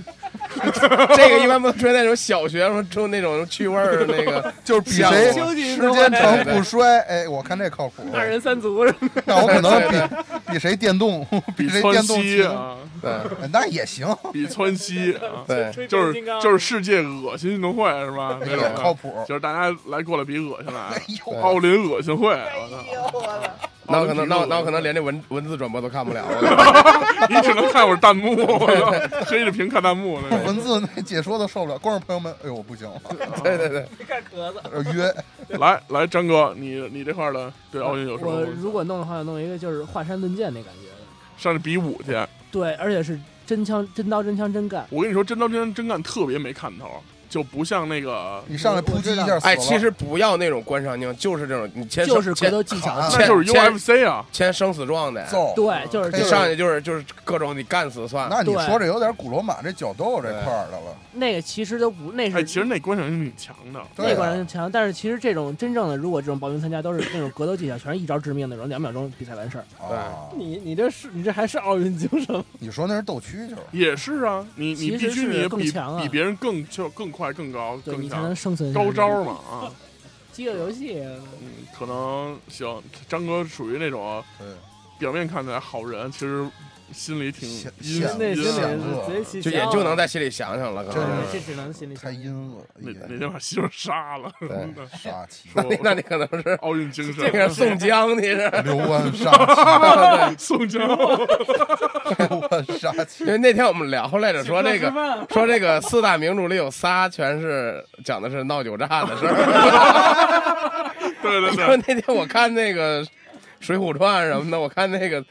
*laughs* 这个一般不都出现那种小学生出那种趣味儿的那个，*laughs* 就是比谁时间长不摔。哎，我看这靠谱。二人三足是吧？那我可能比比谁电动，比谁川电动骑，啊，对哎那也行，比川西啊，对，就是就是世界恶心运动会是吧？那种啊。靠谱。就是大家来过来比恶心来 *laughs* 哎，呦，奥林恶心会，我操！那我可能那我那我可能连这文文字转播都看不了了。*laughs* 你只能看会儿弹幕，黑着屏看弹幕。文字那解说都受不了，观众朋友们，哎呦，不行了，对对对，看壳子。呃约来来，张哥，你你这块儿的对奥运有什么我？如果弄的话，弄一个就是华山论剑那感觉的，上去比武去。对，而且是真枪真刀真枪真干。我跟你说，真刀真真干特别没看头，就不像那个，你上来扑击一下。哎，其实不要那种观赏性，就是这种你签就是格签斗技巧啊那就是签 UFC 啊。签生死状的，揍，对，就是你上去就是就是各种你干死算。那你说这有点古罗马这角斗这块儿的了。那个其实都不，那哎，是其实那观赏性挺强的。那观赏性强，但是其实这种真正的，如果这种报名参加，都是那种格斗技巧，全是一招致命那种，两秒钟比赛完事儿。啊，你你这是你这还是奥运精神？你说那是斗蛐蛐儿，也是啊，你你必须你比比别人更就更快、更高、对你才更强能生存下去。高招嘛啊。*laughs* 饥饿游戏，嗯，可能行。张哥属于那种对，表面看起来好人，其实心里挺阴险内心里恶贼气就也就能在心里想想了，可真能是。这只能心里太阴恶了，那那天把媳妇杀了，对。杀气，说那你可能是奥运精神，这个宋江，你是。刘安杀宋江，气，刘安杀妻因。为那天我们聊来着，说这个说这个四大名著里有仨全是讲的是闹酒炸的事儿。对 *laughs* 对对，*laughs* 那天我看那个《水浒传》什么的，我看那个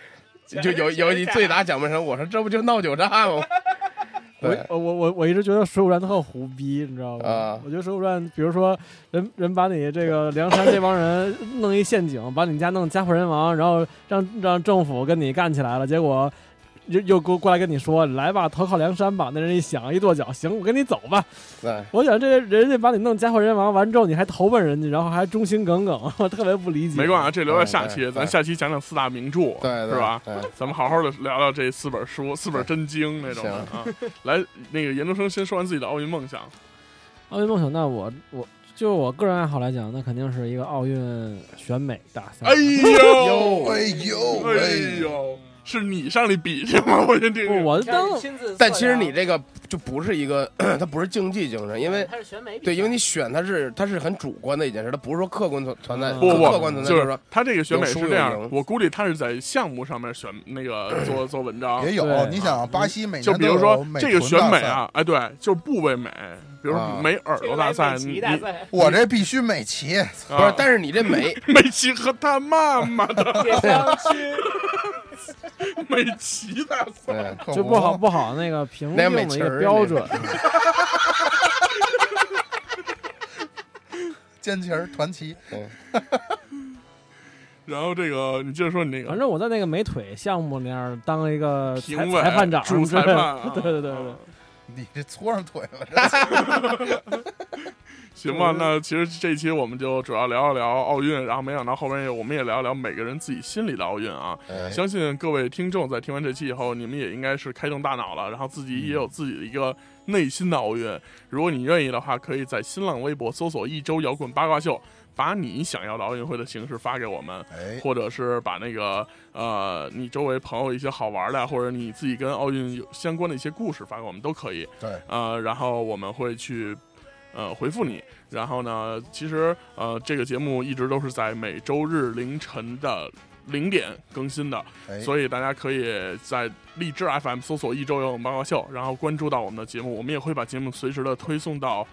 *laughs* 就有有你最打蒋门神，我说这不就闹酒炸吗？*laughs* 我对我我我一直觉得《水浒传》特胡逼，你知道吗？啊我觉得《水浒传》，比如说人人把你这个梁山这帮人弄一陷阱，把你家弄家破人亡，然后让让政府跟你干起来了，结果又又过过来跟你说来吧，投靠梁山吧。那人一想一跺脚，行，我跟你走吧。对，我想这人家把你弄家破人亡完之后，你还投奔人家，然后还忠心耿耿，我特别不理解。没关系，这留在下期，咱下期讲讲四大名著，对对是吧？对咱们好好的聊聊这四本书，四本真经那种的啊。来，那个研究生先说完自己的奥运梦想，奥运梦想，那我我就我个人爱好来讲，那肯定是一个奥运选美大赛。哎呦，哎呦哎喂，呦，是你上去比去吗？*laughs* 我先听不，听。我但其实你这个就不是一个，*clears throat* 它不是竞技精神，因为它是选美对，因为你选它是它是很主观的一件事，它不是说客观存存在，不不客观，存在，就是说他这个选美是这样的，我估计他是在项目上面选那个 *clears throat* 做做文章也。有，你想巴西美就比如说这个选美啊，哎，对，就是部位美，比如美耳朵大赛，你我这必须美琪，不是，但是你这美，*laughs* 美琪和他妈妈的 *laughs* 别相亲，*laughs* 美琪大赛，对，就不好不好那个评那定的一个个标准。尖旗儿团旗，*laughs* 然后这个你接着说你那个。反正我在那个美腿项目那儿当一个裁评委裁判长主裁判啊，*laughs* 对对对对。啊你这搓上腿了，这行吧，那其实这一期我们就主要聊一聊奥运，然后没想到后边也我们也聊一聊每个人自己心里的奥运啊。哎相信各位听众在听完这期以后，你们也应该是开动大脑了，然后自己也有自己的一个内心的奥运。如果你愿意的话，可以在新浪微博搜索“一周摇滚八卦秀”，把你想要的奥运会的形式发给我们。哎，或者是把那个呃你周围朋友一些好玩的，或者你自己跟奥运有相关的一些故事发给我们都可以。对，呃，然后我们会去呃回复你。然后呢，其实呃这个节目一直都是在每周日凌晨的零点更新的，哎，所以大家可以在荔枝 FM 搜索“一周游泳八卦秀”，然后关注到我们的节目，我们也会把节目随时的推送到。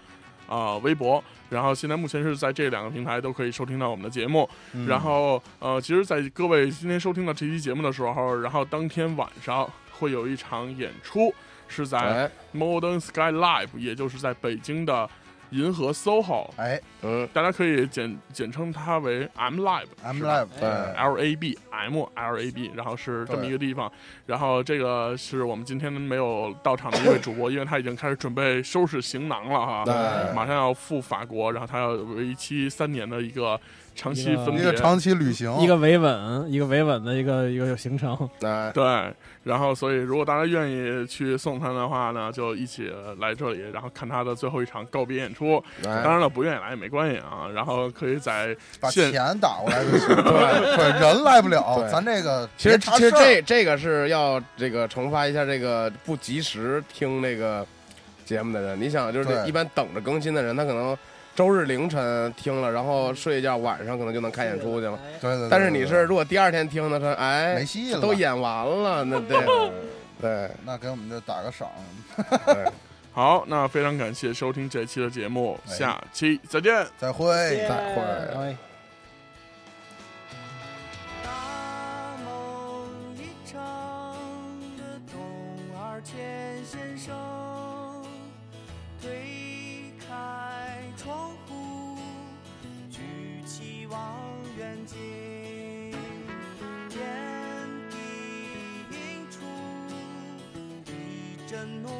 啊、微博，然后现在目前是在这两个平台都可以收听到我们的节目。嗯然后呃，其实，在各位今天收听到这期节目的时候，然后当天晚上会有一场演出，是在哎，Modern Sky Live，也就是在北京的银河 SOHO，哎。呃，大家可以简简称它为 M Live。，M Live，对哎。L A B M L A B，然后是这么一个地方，然后这个是我们今天没有到场的一位主播，因为他已经开始准备收拾行囊了哈，对。马上要赴法国，然后他要为期三年的一个长期一个分别一个长期旅行，一个维稳，一个维稳的一个一个行程。*laughs* 对，对，然后所以如果大家愿意去送他的话呢，就一起来这里，然后看他的最后一场告别演出。当哎，然了，不愿意来也没关系啊，然后可以在把钱打过来就行。*laughs* 对对，人来不了，咱这个其实其实这这个是要这个惩罚一下这个不及时听那个节目的人。你想，就是对一般等着更新的人，他可能周日凌晨听了，然后睡一觉，晚上可能就能看演出去了。对对对，但是你是如果第二天听的，说哎没戏了，都演完了，那对 *laughs* 对那给我们就打个赏，对，*laughs* 好，那非常感谢收听这期的节目，哎下期再见。再会。再会。哎。窗户，举起望远镜，天地映出一阵浓